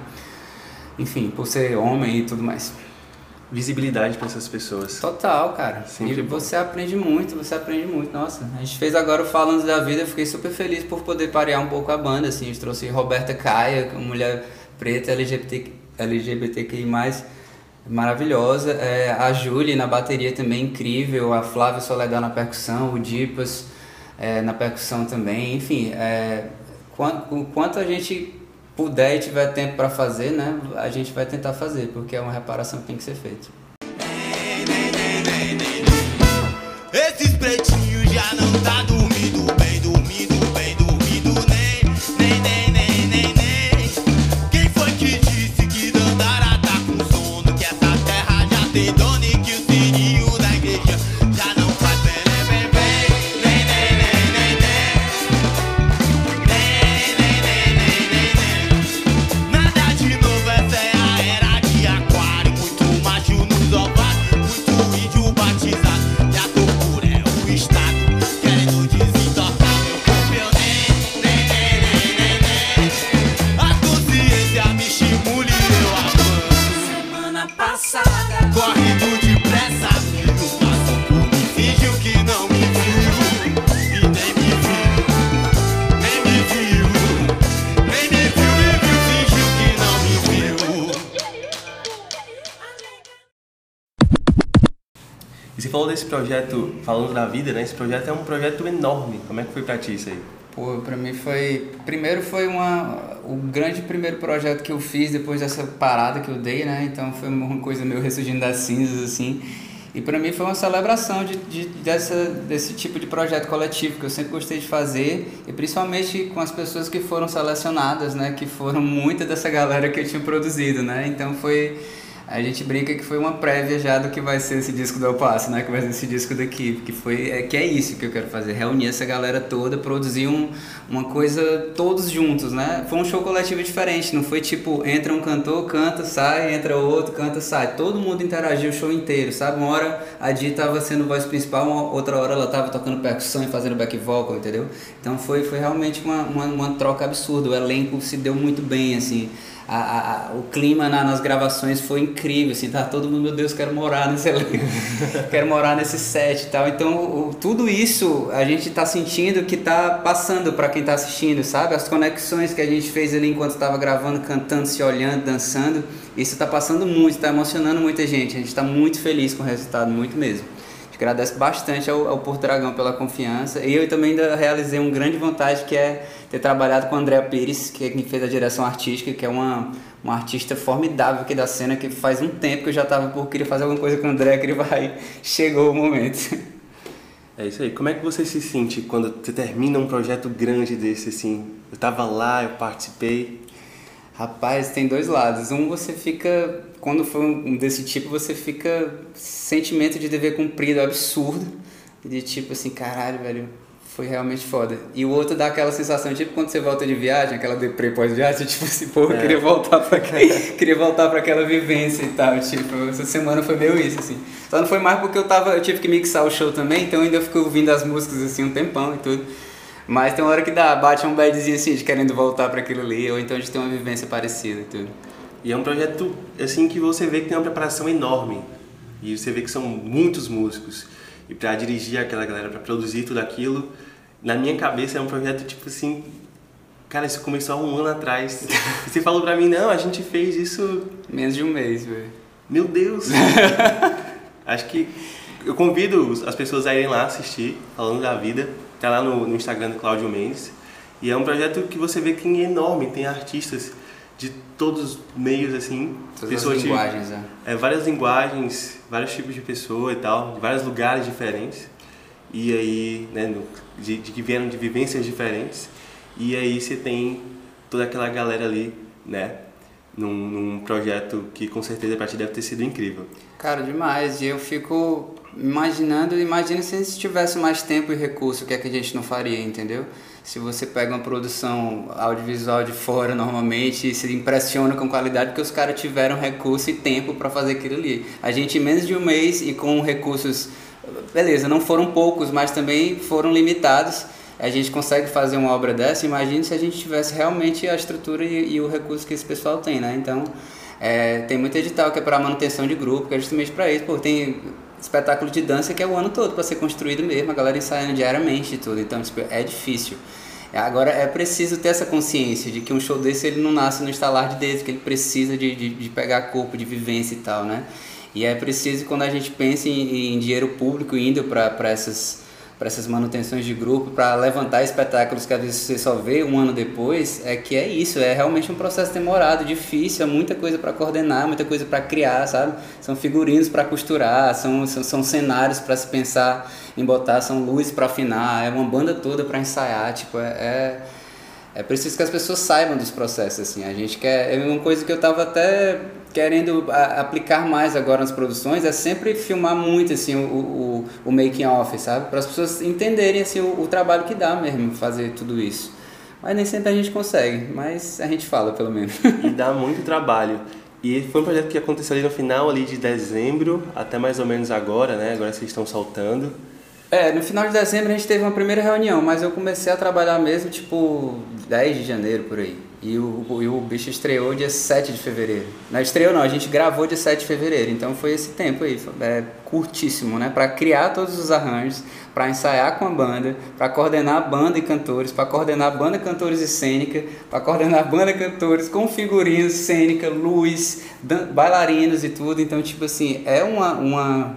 Enfim, por ser homem e tudo mais. Visibilidade para essas pessoas. Total, cara. Sempre e bom. você aprende muito, você aprende muito. Nossa, a gente fez agora o Falando da Vida, eu fiquei super feliz por poder parear um pouco a banda, assim. A gente trouxe Roberta Caia, uma mulher preta, LGBT, LGBTQI+, maravilhosa. É, a Julie na bateria também incrível, a Flávia Soledad na percussão, o Dipas é, na percussão também. Enfim, é, o quanto a gente puder e tiver tempo para fazer, né, a gente vai tentar fazer, porque é uma reparação que tem que ser feita. Esses pretinhos já não tá dormindo E desse projeto, falando da vida, né? Esse projeto é um projeto enorme. Como é que foi pra ti isso aí? Pô, pra mim foi. Primeiro foi uma, o grande primeiro projeto que eu fiz depois dessa parada que eu dei, né? Então foi uma coisa meio ressurgindo das cinzas, assim. E pra mim foi uma celebração de, de, dessa, desse tipo de projeto coletivo que eu sempre gostei de fazer, e principalmente com as pessoas que foram selecionadas, né? Que foram muita dessa galera que eu tinha produzido, né? Então foi. A gente brinca que foi uma prévia já do que vai ser esse disco do El Paso, né? Que vai ser esse disco daqui, que foi é, que é isso que eu quero fazer, reunir essa galera toda, produzir um, uma coisa todos juntos, né? Foi um show coletivo diferente, não foi tipo entra um cantor, canta, sai, entra outro, canta, sai. Todo mundo interagiu o show inteiro, sabe? Uma hora a Di tava sendo voz principal, uma outra hora ela tava tocando percussão e fazendo back vocal, entendeu? Então foi foi realmente uma, uma, uma troca absurda. O elenco se deu muito bem, assim a, a, o clima na, nas gravações foi incrível, assim, tá todo mundo, meu Deus, quero morar nesse elenco, quero morar nesse set e tal. Então, o, tudo isso a gente tá sentindo que tá passando para quem tá assistindo, sabe? As conexões que a gente fez ali enquanto estava gravando, cantando, se olhando, dançando, isso tá passando muito, tá emocionando muita gente. A gente tá muito feliz com o resultado, muito mesmo. A gente agradece bastante ao, ao Porto Dragão pela confiança. E eu também ainda realizei uma grande vontade que é ter trabalhado com a Andrea Pires, que é quem fez a direção artística, que é uma, uma artista formidável aqui da cena, que faz um tempo que eu já estava por querer fazer alguma coisa com a Andrea, que ele vai, chegou o momento. É isso aí. Como é que você se sente quando você termina um projeto grande desse, assim? Eu tava lá, eu participei. Rapaz, tem dois lados. Um, você fica, quando for um desse tipo, você fica sentimento de dever cumprido absurdo. De tipo assim, caralho, velho, foi realmente foda. E o outro dá aquela sensação, tipo quando você volta de viagem, aquela deprê pós-viagem, tipo assim, pô, eu queria voltar pra queria voltar para aquela vivência e tal, tipo, essa semana foi meio isso assim. Só não foi mais porque eu tava, eu tive que mixar o show também, então eu ainda fico ouvindo as músicas assim um tempão e tudo. Mas tem uma hora que dá, bate um badzinho assim, de querendo voltar para aquilo ali, ou então a gente tem uma vivência parecida e tudo. E é um projeto, assim, que você vê que tem uma preparação enorme. E você vê que são muitos músicos. E para dirigir aquela galera, para produzir tudo aquilo, na minha cabeça é um projeto tipo assim, cara, isso começou há um ano atrás. E você falou pra mim, não, a gente fez isso, Menos de um mês, velho. meu Deus. Acho que eu convido as pessoas a irem lá assistir, falando da vida. Tá lá no, no Instagram do Cláudio Mendes. E é um projeto que você vê que tem enorme, tem artistas de todos os meios, assim. Todas as pessoas de- linguagens, né? é, várias linguagens, vários tipos de pessoa e tal, de vários lugares diferentes. E aí, né, no- de, de que vieram de vivências diferentes. E aí você tem toda aquela galera ali, né, num, num projeto que com certeza pra ti deve ter sido incrível. Cara, demais. E eu fico imaginando, imagina se a gente tivesse mais tempo e recurso, o que é que a gente não faria, entendeu? Se você pega uma produção audiovisual de fora normalmente e se impressiona com qualidade porque os caras tiveram recurso e tempo para fazer aquilo ali. A gente em menos de um mês e com recursos, beleza, não foram poucos, mas também foram limitados. A gente consegue fazer uma obra dessa, imagine se a gente tivesse realmente a estrutura e, e o recurso que esse pessoal tem, né? Então, é, tem muito edital que é para manutenção de grupo, que é justamente para isso. Pô, tem espetáculo de dança que é o ano todo para ser construído mesmo, a galera ensaiando diariamente e tudo. Então, tipo, é difícil. Agora, é preciso ter essa consciência de que um show desse ele não nasce no estalar de dedos, que ele precisa de, de, de pegar corpo, de vivência e tal, né? E é preciso, quando a gente pensa em, em dinheiro público indo para essas para essas manutenções de grupo, para levantar espetáculos que às vezes você só vê um ano depois, é que é isso, é realmente um processo demorado, difícil, é muita coisa para coordenar, muita coisa para criar, sabe? São figurinos para costurar, são, são, são cenários para se pensar em botar, são luzes para afinar, é uma banda toda para ensaiar, tipo, é, é é preciso que as pessoas saibam dos processos, assim. A gente quer. É uma coisa que eu tava até querendo a- aplicar mais agora nas produções, é sempre filmar muito, assim, o, o, o making off, sabe? Para as pessoas entenderem, assim, o, o trabalho que dá mesmo fazer tudo isso. Mas nem sempre a gente consegue, mas a gente fala, pelo menos. E dá muito trabalho. E foi um projeto que aconteceu ali no final ali de dezembro, até mais ou menos agora, né? Agora vocês estão soltando. É, no final de dezembro a gente teve uma primeira reunião, mas eu comecei a trabalhar mesmo, tipo, 10 de janeiro por aí. E o, o, bicho estreou dia 7 de fevereiro. Não estreou não, a gente gravou dia 7 de fevereiro, então foi esse tempo aí, é curtíssimo, né? Pra criar todos os arranjos, pra ensaiar com a banda, pra coordenar a banda e cantores, pra coordenar a banda, cantores e cênica, pra coordenar a banda, cantores com figurinos, cênica, luz, bailarinos e tudo. Então, tipo assim, é uma... uma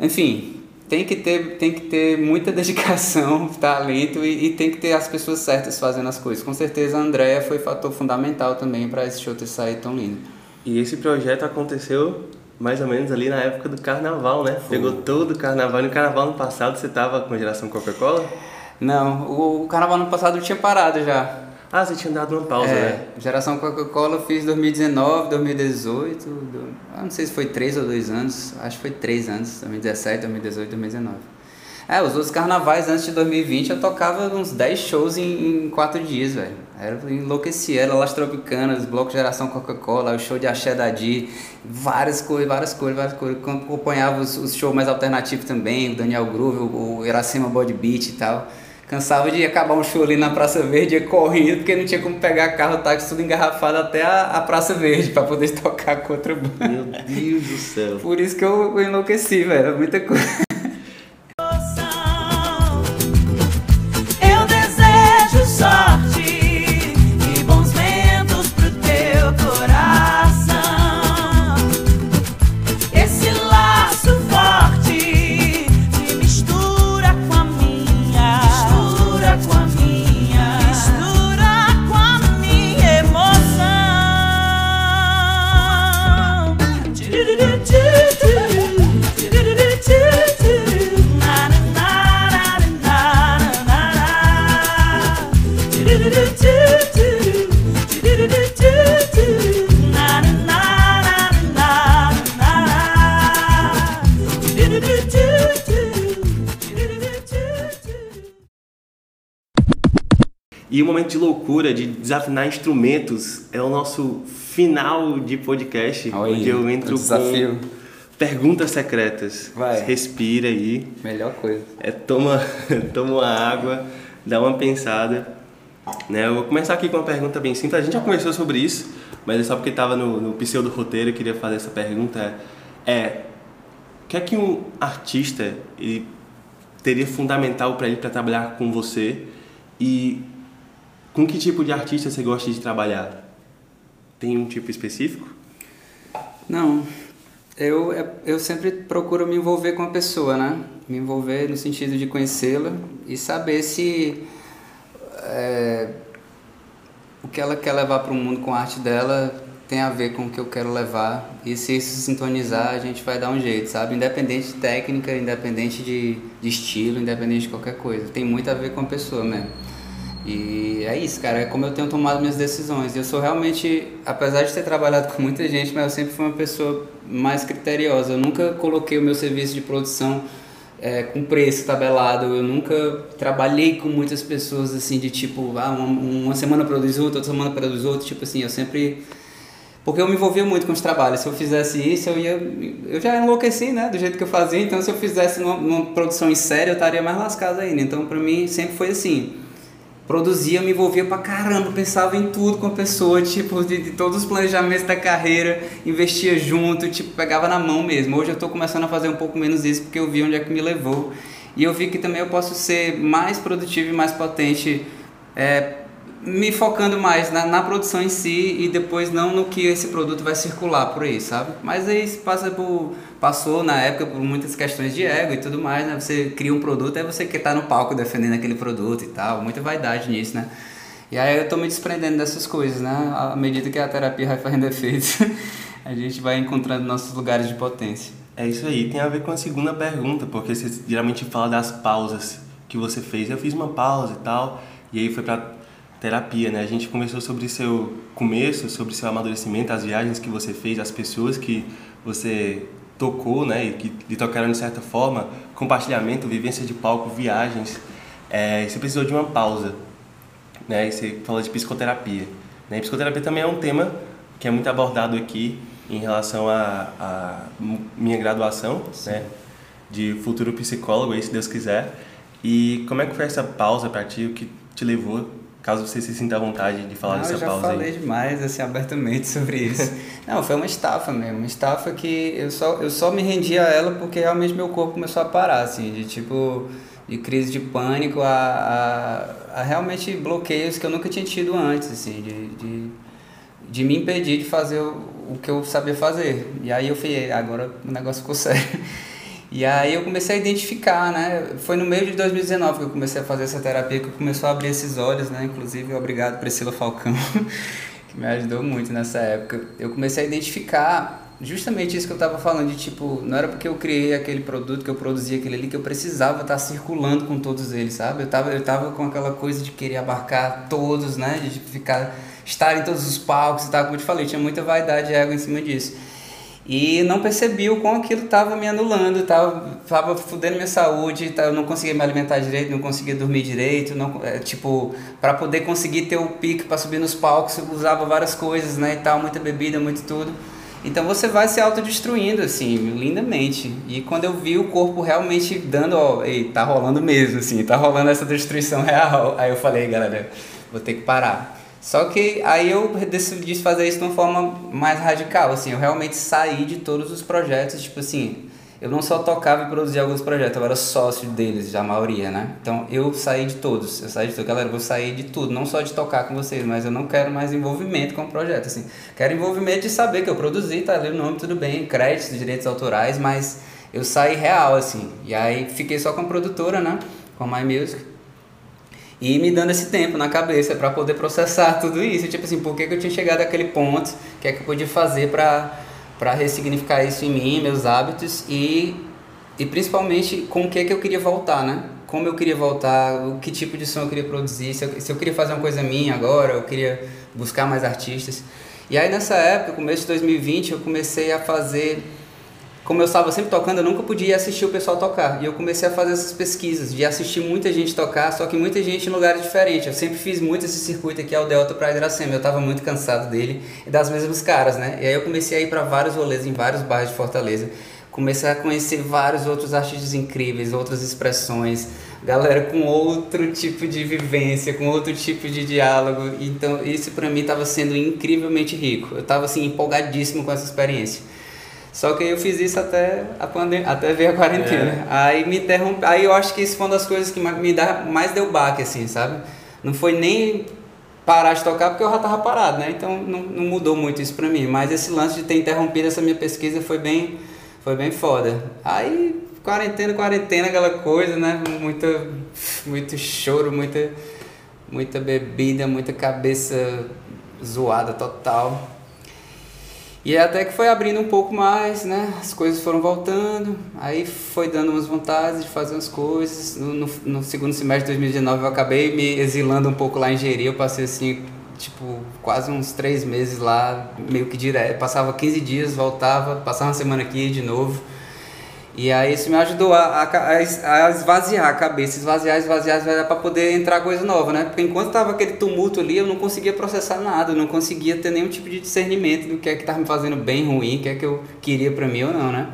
enfim, tem que ter, tem que ter muita dedicação, talento e, e tem que ter as pessoas certas fazendo as coisas. Com certeza a Andrea foi fator fundamental também para esse show ter saído tão lindo. E esse projeto aconteceu mais ou menos ali na época do carnaval, né? Pegou todo o carnaval. E no carnaval no passado você tava com a geração Coca-Cola? Não, o, o carnaval ano passado eu tinha parado já. Ah, você tinha dado uma pausa, é, né? Geração Coca-Cola eu fiz 2019, 2018, do- ah, não sei se foi 3 ou 2 anos, acho que foi 3 anos, 2017, 2018, 2019. É, os outros carnavais antes de 2020 eu tocava uns 10 shows em, em 4 dias, velho. Era enlouquecia, era Las Tropicanas, Bloco Geração Coca-Cola, o show de Axé da Di, várias coisas, várias coisas, várias coisas. Acompanhava os, os shows mais alternativos também, o Daniel Groove, o, o Iracema Body Beat e tal. Cansava de acabar um show ali na Praça Verde, ia correndo, porque não tinha como pegar carro, táxi, tudo engarrafado até a, a Praça Verde para poder tocar com outra banda. Meu Deus do céu. Por isso que eu enlouqueci, velho. Muita coisa. O momento de loucura, de desafinar instrumentos, é o nosso final de podcast, onde eu entro desafio. com perguntas secretas. Vai. Respira aí, Melhor coisa. é, toma, toma uma água, dá uma pensada. Né? Eu vou começar aqui com uma pergunta bem simples. A gente já conversou sobre isso, mas é só porque estava no, no pseudo roteiro eu queria fazer essa pergunta. É, o que é que um artista ele teria fundamental para ele para trabalhar com você e com que tipo de artista você gosta de trabalhar? Tem um tipo específico? Não, eu, eu sempre procuro me envolver com a pessoa, né? Me envolver no sentido de conhecê-la e saber se é, o que ela quer levar para o mundo com a arte dela tem a ver com o que eu quero levar e se isso sintonizar a gente vai dar um jeito, sabe? Independente de técnica, independente de, de estilo, independente de qualquer coisa. Tem muito a ver com a pessoa mesmo. E é isso, cara, é como eu tenho tomado minhas decisões. Eu sou realmente, apesar de ter trabalhado com muita gente, mas eu sempre fui uma pessoa mais criteriosa. Eu nunca coloquei o meu serviço de produção é, com preço tabelado. Eu nunca trabalhei com muitas pessoas assim de tipo, ah, uma, uma semana produz outra, outra semana produz outra. Tipo assim, eu sempre porque eu me envolvia muito com os trabalhos. Se eu fizesse isso, eu ia. Eu já enlouqueci, né? Do jeito que eu fazia. Então, se eu fizesse numa, numa produção em série, eu estaria mais lascado ainda. Então, pra mim, sempre foi assim. Produzia, me envolvia pra caramba, pensava em tudo com a pessoa, tipo, de, de todos os planejamentos da carreira, investia junto, tipo, pegava na mão mesmo. Hoje eu tô começando a fazer um pouco menos isso porque eu vi onde é que me levou. E eu vi que também eu posso ser mais produtivo e mais potente é, me focando mais na, na, produção em si e depois não no que esse produto vai circular por aí, sabe? Mas aí passa por, passou na época por muitas questões de ego e tudo mais, né? Você cria um produto, aí você quer estar no palco defendendo aquele produto e tal, muita vaidade nisso, né? E aí eu tô me desprendendo dessas coisas, né? À medida que a terapia vai fazendo efeito, a gente vai encontrando nossos lugares de potência. É isso aí, tem a ver com a segunda pergunta, porque você geralmente fala das pausas que você fez. Eu fiz uma pausa e tal, e aí foi para terapia, né? A gente conversou sobre seu começo, sobre seu amadurecimento, as viagens que você fez, as pessoas que você tocou, né? E que lhe tocaram de certa forma, compartilhamento, vivência de palco, viagens. É, você precisou de uma pausa, né? E você falou de psicoterapia. Né? E psicoterapia também é um tema que é muito abordado aqui em relação à minha graduação, Sim. né? De futuro psicólogo, aí, se Deus quiser. E como é que foi essa pausa para ti? O que te levou caso você se sinta à vontade de falar Não, dessa pausa aí. Eu já falei aí. demais, assim, abertamente sobre isso. Não, foi uma estafa mesmo, uma estafa que eu só, eu só me rendi a ela porque realmente meu corpo começou a parar, assim, de tipo, de crise de pânico a, a, a realmente bloqueios que eu nunca tinha tido antes, assim, de, de, de me impedir de fazer o, o que eu sabia fazer. E aí eu falei, agora o negócio ficou sério. E aí eu comecei a identificar, né? Foi no meio de 2019 que eu comecei a fazer essa terapia, que começou a abrir esses olhos, né? Inclusive, obrigado Priscila Falcão, que me ajudou muito nessa época. Eu comecei a identificar justamente isso que eu estava falando, de tipo, não era porque eu criei aquele produto, que eu produzia aquele ali, que eu precisava estar tá circulando com todos eles, sabe? Eu tava, eu tava com aquela coisa de querer abarcar todos, né? De ficar, estar em todos os palcos e tal, como eu te falei, tinha muita vaidade e ego em cima disso. E não percebi o quão aquilo estava me anulando, estava tava fudendo minha saúde, eu não conseguia me alimentar direito, não conseguia dormir direito, não, é, tipo, para poder conseguir ter o pique para subir nos palcos, usava várias coisas, né, e tal, muita bebida, muito tudo. Então você vai se autodestruindo, assim, lindamente. E quando eu vi o corpo realmente dando, ó, ei, tá rolando mesmo, assim, tá rolando essa destruição real. Aí eu falei, galera, vou ter que parar. Só que aí eu decidi fazer isso de uma forma mais radical, assim, eu realmente saí de todos os projetos, tipo assim, eu não só tocava e produzia alguns projetos, eu era sócio deles, a maioria, né? Então eu saí de todos, eu saí de tudo, galera, eu vou sair de tudo, não só de tocar com vocês, mas eu não quero mais envolvimento com o projeto, assim. Quero envolvimento de saber que eu produzi, tá ali o nome, tudo bem, créditos, direitos autorais, mas eu saí real, assim. E aí fiquei só com produtora, né? Com My Music e me dando esse tempo na cabeça para poder processar tudo isso. Tipo assim, por que, que eu tinha chegado àquele ponto? O que é que eu podia fazer para ressignificar isso em mim, meus hábitos e, e principalmente com o que, que eu queria voltar, né? Como eu queria voltar, o que tipo de som eu queria produzir, se eu, se eu queria fazer uma coisa minha agora, eu queria buscar mais artistas. E aí nessa época, começo de 2020, eu comecei a fazer como eu estava sempre tocando, eu nunca podia assistir o pessoal tocar. E eu comecei a fazer essas pesquisas, de assistir muita gente tocar, só que muita gente em lugares diferentes. Eu sempre fiz muito esse circuito aqui ao Delta para Iracema. Eu estava muito cansado dele e das mesmas caras, né? E aí eu comecei a ir para vários rolês em vários bairros de Fortaleza. Comecei a conhecer vários outros artistas incríveis, outras expressões, galera com outro tipo de vivência, com outro tipo de diálogo. Então, isso para mim estava sendo incrivelmente rico. Eu estava assim empolgadíssimo com essa experiência. Só que eu fiz isso até a pandem até ver a quarentena. Aí me interrompe, aí eu acho que isso foi uma das coisas que me dá mais deu baque assim, sabe? Não foi nem parar de tocar porque eu já tava parado, né? Então não, não mudou muito isso pra mim, mas esse lance de ter interrompido essa minha pesquisa foi bem foi bem foda. Aí quarentena, quarentena, aquela coisa, né? Muita muito choro, muita muita bebida, muita cabeça zoada total. E até que foi abrindo um pouco mais, né? As coisas foram voltando, aí foi dando umas vontades de fazer umas coisas. No, no, no segundo semestre de 2019 eu acabei me exilando um pouco lá em Jeri, eu passei assim, tipo, quase uns três meses lá, meio que direto. Passava 15 dias, voltava, passava uma semana aqui de novo. E aí isso me ajudou a, a, a esvaziar a cabeça, esvaziar, esvaziar, esvaziar para poder entrar coisa nova, né? Porque enquanto tava aquele tumulto ali, eu não conseguia processar nada, eu não conseguia ter nenhum tipo de discernimento do que é que tava me fazendo bem, ruim, o que é que eu queria para mim ou não, né?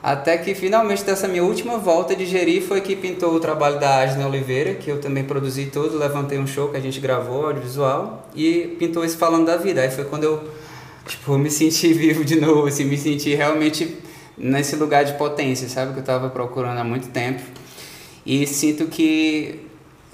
Até que finalmente dessa minha última volta de Jeri foi que pintou o trabalho da Asna Oliveira, que eu também produzi todo, levantei um show que a gente gravou, audiovisual, e pintou esse falando da vida. Aí foi quando eu, tipo, me senti vivo de novo, assim, me senti realmente nesse lugar de potência, sabe? Que eu estava procurando há muito tempo. E sinto que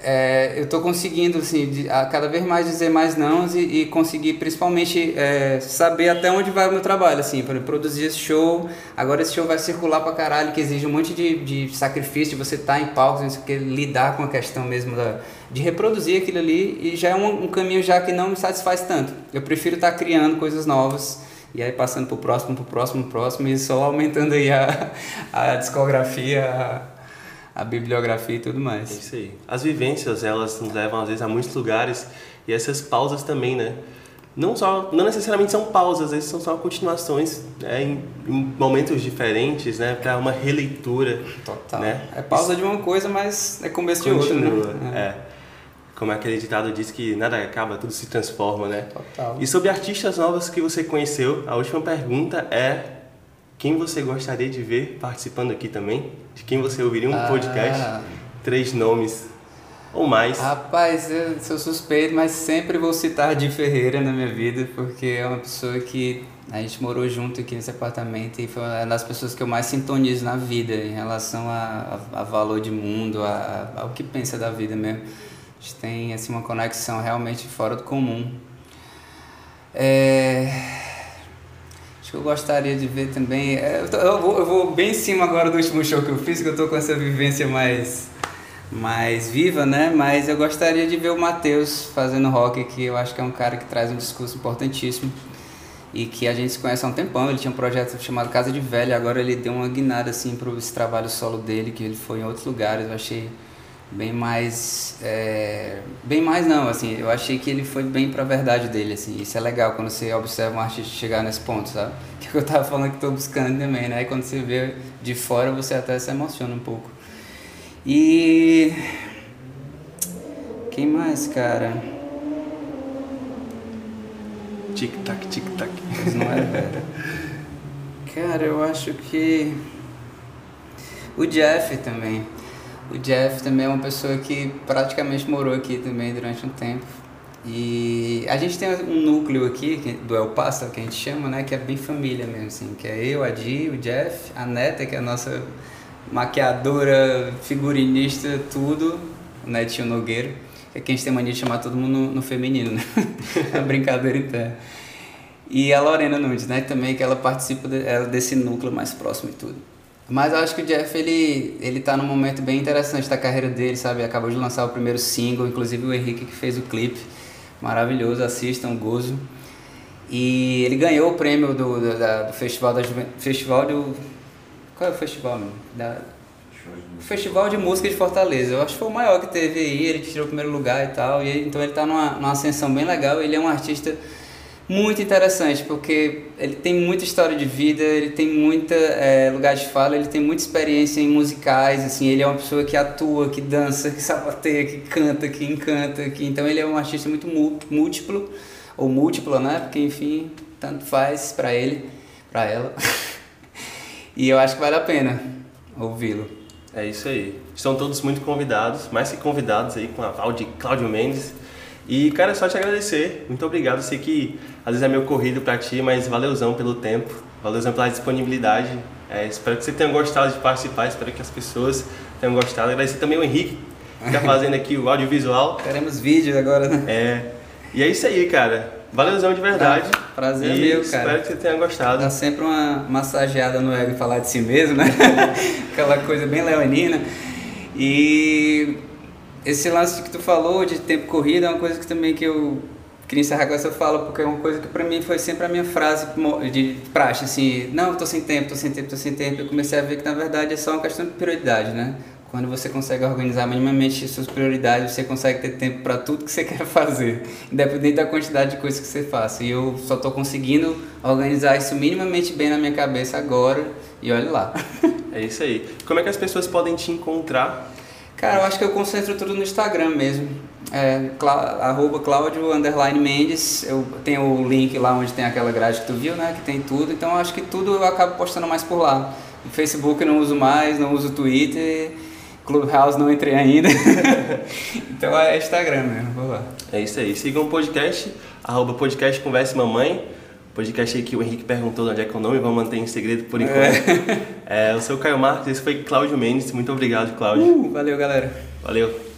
é, eu estou conseguindo, assim, de- a cada vez mais dizer mais não e, e conseguir principalmente é, saber até onde vai o meu trabalho, assim, para produzir esse show. Agora esse show vai circular pra caralho, que exige um monte de, de sacrifício, você estar em palco, não sei o que, lidar com a questão mesmo da, de reproduzir aquilo ali e já é um, um caminho já que não me satisfaz tanto. Eu prefiro estar criando coisas novas e aí passando pro próximo, pro próximo, pro próximo e só aumentando aí a, a discografia, a, a bibliografia e tudo É mais. isso aí. As vivências, elas nos levam às vezes a muitos lugares e essas pausas também, né? Não só, não necessariamente são pausas, às vezes são só continuações né? em, em momentos diferentes, né? Para uma releitura. Total. Né? É pausa de uma coisa, mas é começo de Continua. outra, né? É. Como aquele ditado diz que nada acaba, tudo se transforma, né? Total. E sobre artistas novos que você conheceu, a última pergunta é quem você gostaria de ver participando aqui também? De quem você ouviria um Ah. podcast? Três nomes ou mais. Rapaz, eu sou suspeito, mas sempre vou citar Di Ferreira na minha vida, porque é uma pessoa que a gente morou junto aqui nesse apartamento e foi uma das pessoas que eu mais sintonizo na vida em relação a, a, a valor de mundo, a, a- ao que pensa da vida mesmo. Gente tem assim, uma conexão realmente fora do comum. É... Acho que eu gostaria de ver também. é, Eu, tô- eu vou, eu vou bem em cima agora do último show que eu fiz, que eu tô com essa vivência mais, mais viva, né? Mas eu gostaria de ver o Matheus fazendo rock, que eu acho que é um cara que traz um discurso importantíssimo e que a gente se conhece há um tempão. Ele tinha um projeto chamado Casa de Velha, agora ele deu uma guinada assim para esse trabalho solo dele, que ele foi em outros lugares. Eu achei bem mais é, bem mais não assim eu achei que ele foi bem pra verdade dele assim isso é legal quando você observa um artista chegar nesse ponto sabe? Que eu tava falando que tô buscando também né? E quando você vê de fora você até se emociona um pouco. E quem mais cara? Tic-tac, tic-tac. Mas não é velho. Cara eu acho que o Jeff também o Jeff também é uma pessoa que praticamente morou aqui também durante um tempo. E a gente tem um núcleo aqui do El Paso, que a gente chama, né? Que é bem família mesmo, assim. Que é eu, a Di, o Jeff, a Neta, que é a nossa maquiadora, figurinista, tudo. O Netinho Nogueira. Que é que a gente tem mania de chamar todo mundo no, no feminino, né? é brincadeira interna. E a Lorena Nunes, né? Também que ela participa de- ela desse núcleo mais próximo e tudo. Mas eu acho que o Jeff, ele, ele tá num momento bem interessante da carreira dele, sabe? Acabou de lançar o primeiro single, inclusive o Henrique que fez o clipe. Maravilhoso, assistam, gozo. E ele ganhou o prêmio do, do, da- do Festival da. Festival do... Qual é o festival, meu? Da... Festival de Música de Fortaleza. Eu acho que foi o maior que teve aí, ele tirou o primeiro lugar e tal. E então ele tá numa, numa ascensão bem legal. Ele é um artista muito interessante, porque ele tem muita história de vida, ele tem muita é, lugar de fala, ele tem muita experiência em musicais, assim, ele é uma pessoa que atua, que dança, que sapateia, que canta, que encanta, que então ele é um artista muito mu- múltiplo ou múltipla, né? Porque enfim, tanto faz pra ele, pra ela. e eu acho que vale a pena ouvi-lo. É isso aí. Estão todos muito convidados, mais que convidados aí com a Val de Cláudio Mendes. E, cara, é só te agradecer. Muito obrigado. Sei que às vezes é meio corrido pra ti, mas valeuzão pelo tempo. Valeu pela disponibilidade. É, espero que você tenha gostado de participar, espero que as pessoas tenham gostado. Agradecer também o Henrique, que está fazendo aqui o audiovisual. Teremos vídeo agora, né? É, e é isso aí, cara. Valeuzão de verdade. Ah, prazer e meu, espero cara. que você tenha gostado. Dá sempre uma massageada no ego falar de si mesmo, né? Aquela coisa bem leonina. E esse lance que tu falou de tempo corrido é uma coisa que também que eu queria encerrar com essa fala, porque é uma coisa que pra mim foi sempre a minha frase de praxe, assim, não, tô sem tempo, tô sem tempo, tô sem tempo. Eu comecei a ver que na verdade é só uma questão de prioridade, né? Quando você consegue organizar minimamente suas prioridades, você consegue ter tempo para tudo que você quer fazer, independente da quantidade de coisas que você faça. E eu só tô conseguindo organizar isso minimamente bem na minha cabeça agora, e olha lá. É isso aí. Como é que as pessoas podem te encontrar? Cara, eu acho que eu concentro tudo no Instagram mesmo. É, cla- arroba Cláudio underline Mendes. Eu tenho o link lá onde tem aquela grade que tu viu, né? Que tem tudo. Então acho que tudo eu acabo postando mais por lá. No Facebook eu não uso mais, não uso Twitter. Clubhouse não entrei ainda. então é Instagram mesmo, vou lá. É isso aí. Sigam o podcast, arroba podcast Converse Mamãe. Podcast aí que o Henrique perguntou onde é que é o nome, vamos manter em segredo por enquanto. É, eu sou o Caio Marques, esse foi Cláudio Mendes. Muito obrigado, Cláudio. Uh, valeu, galera. Valeu.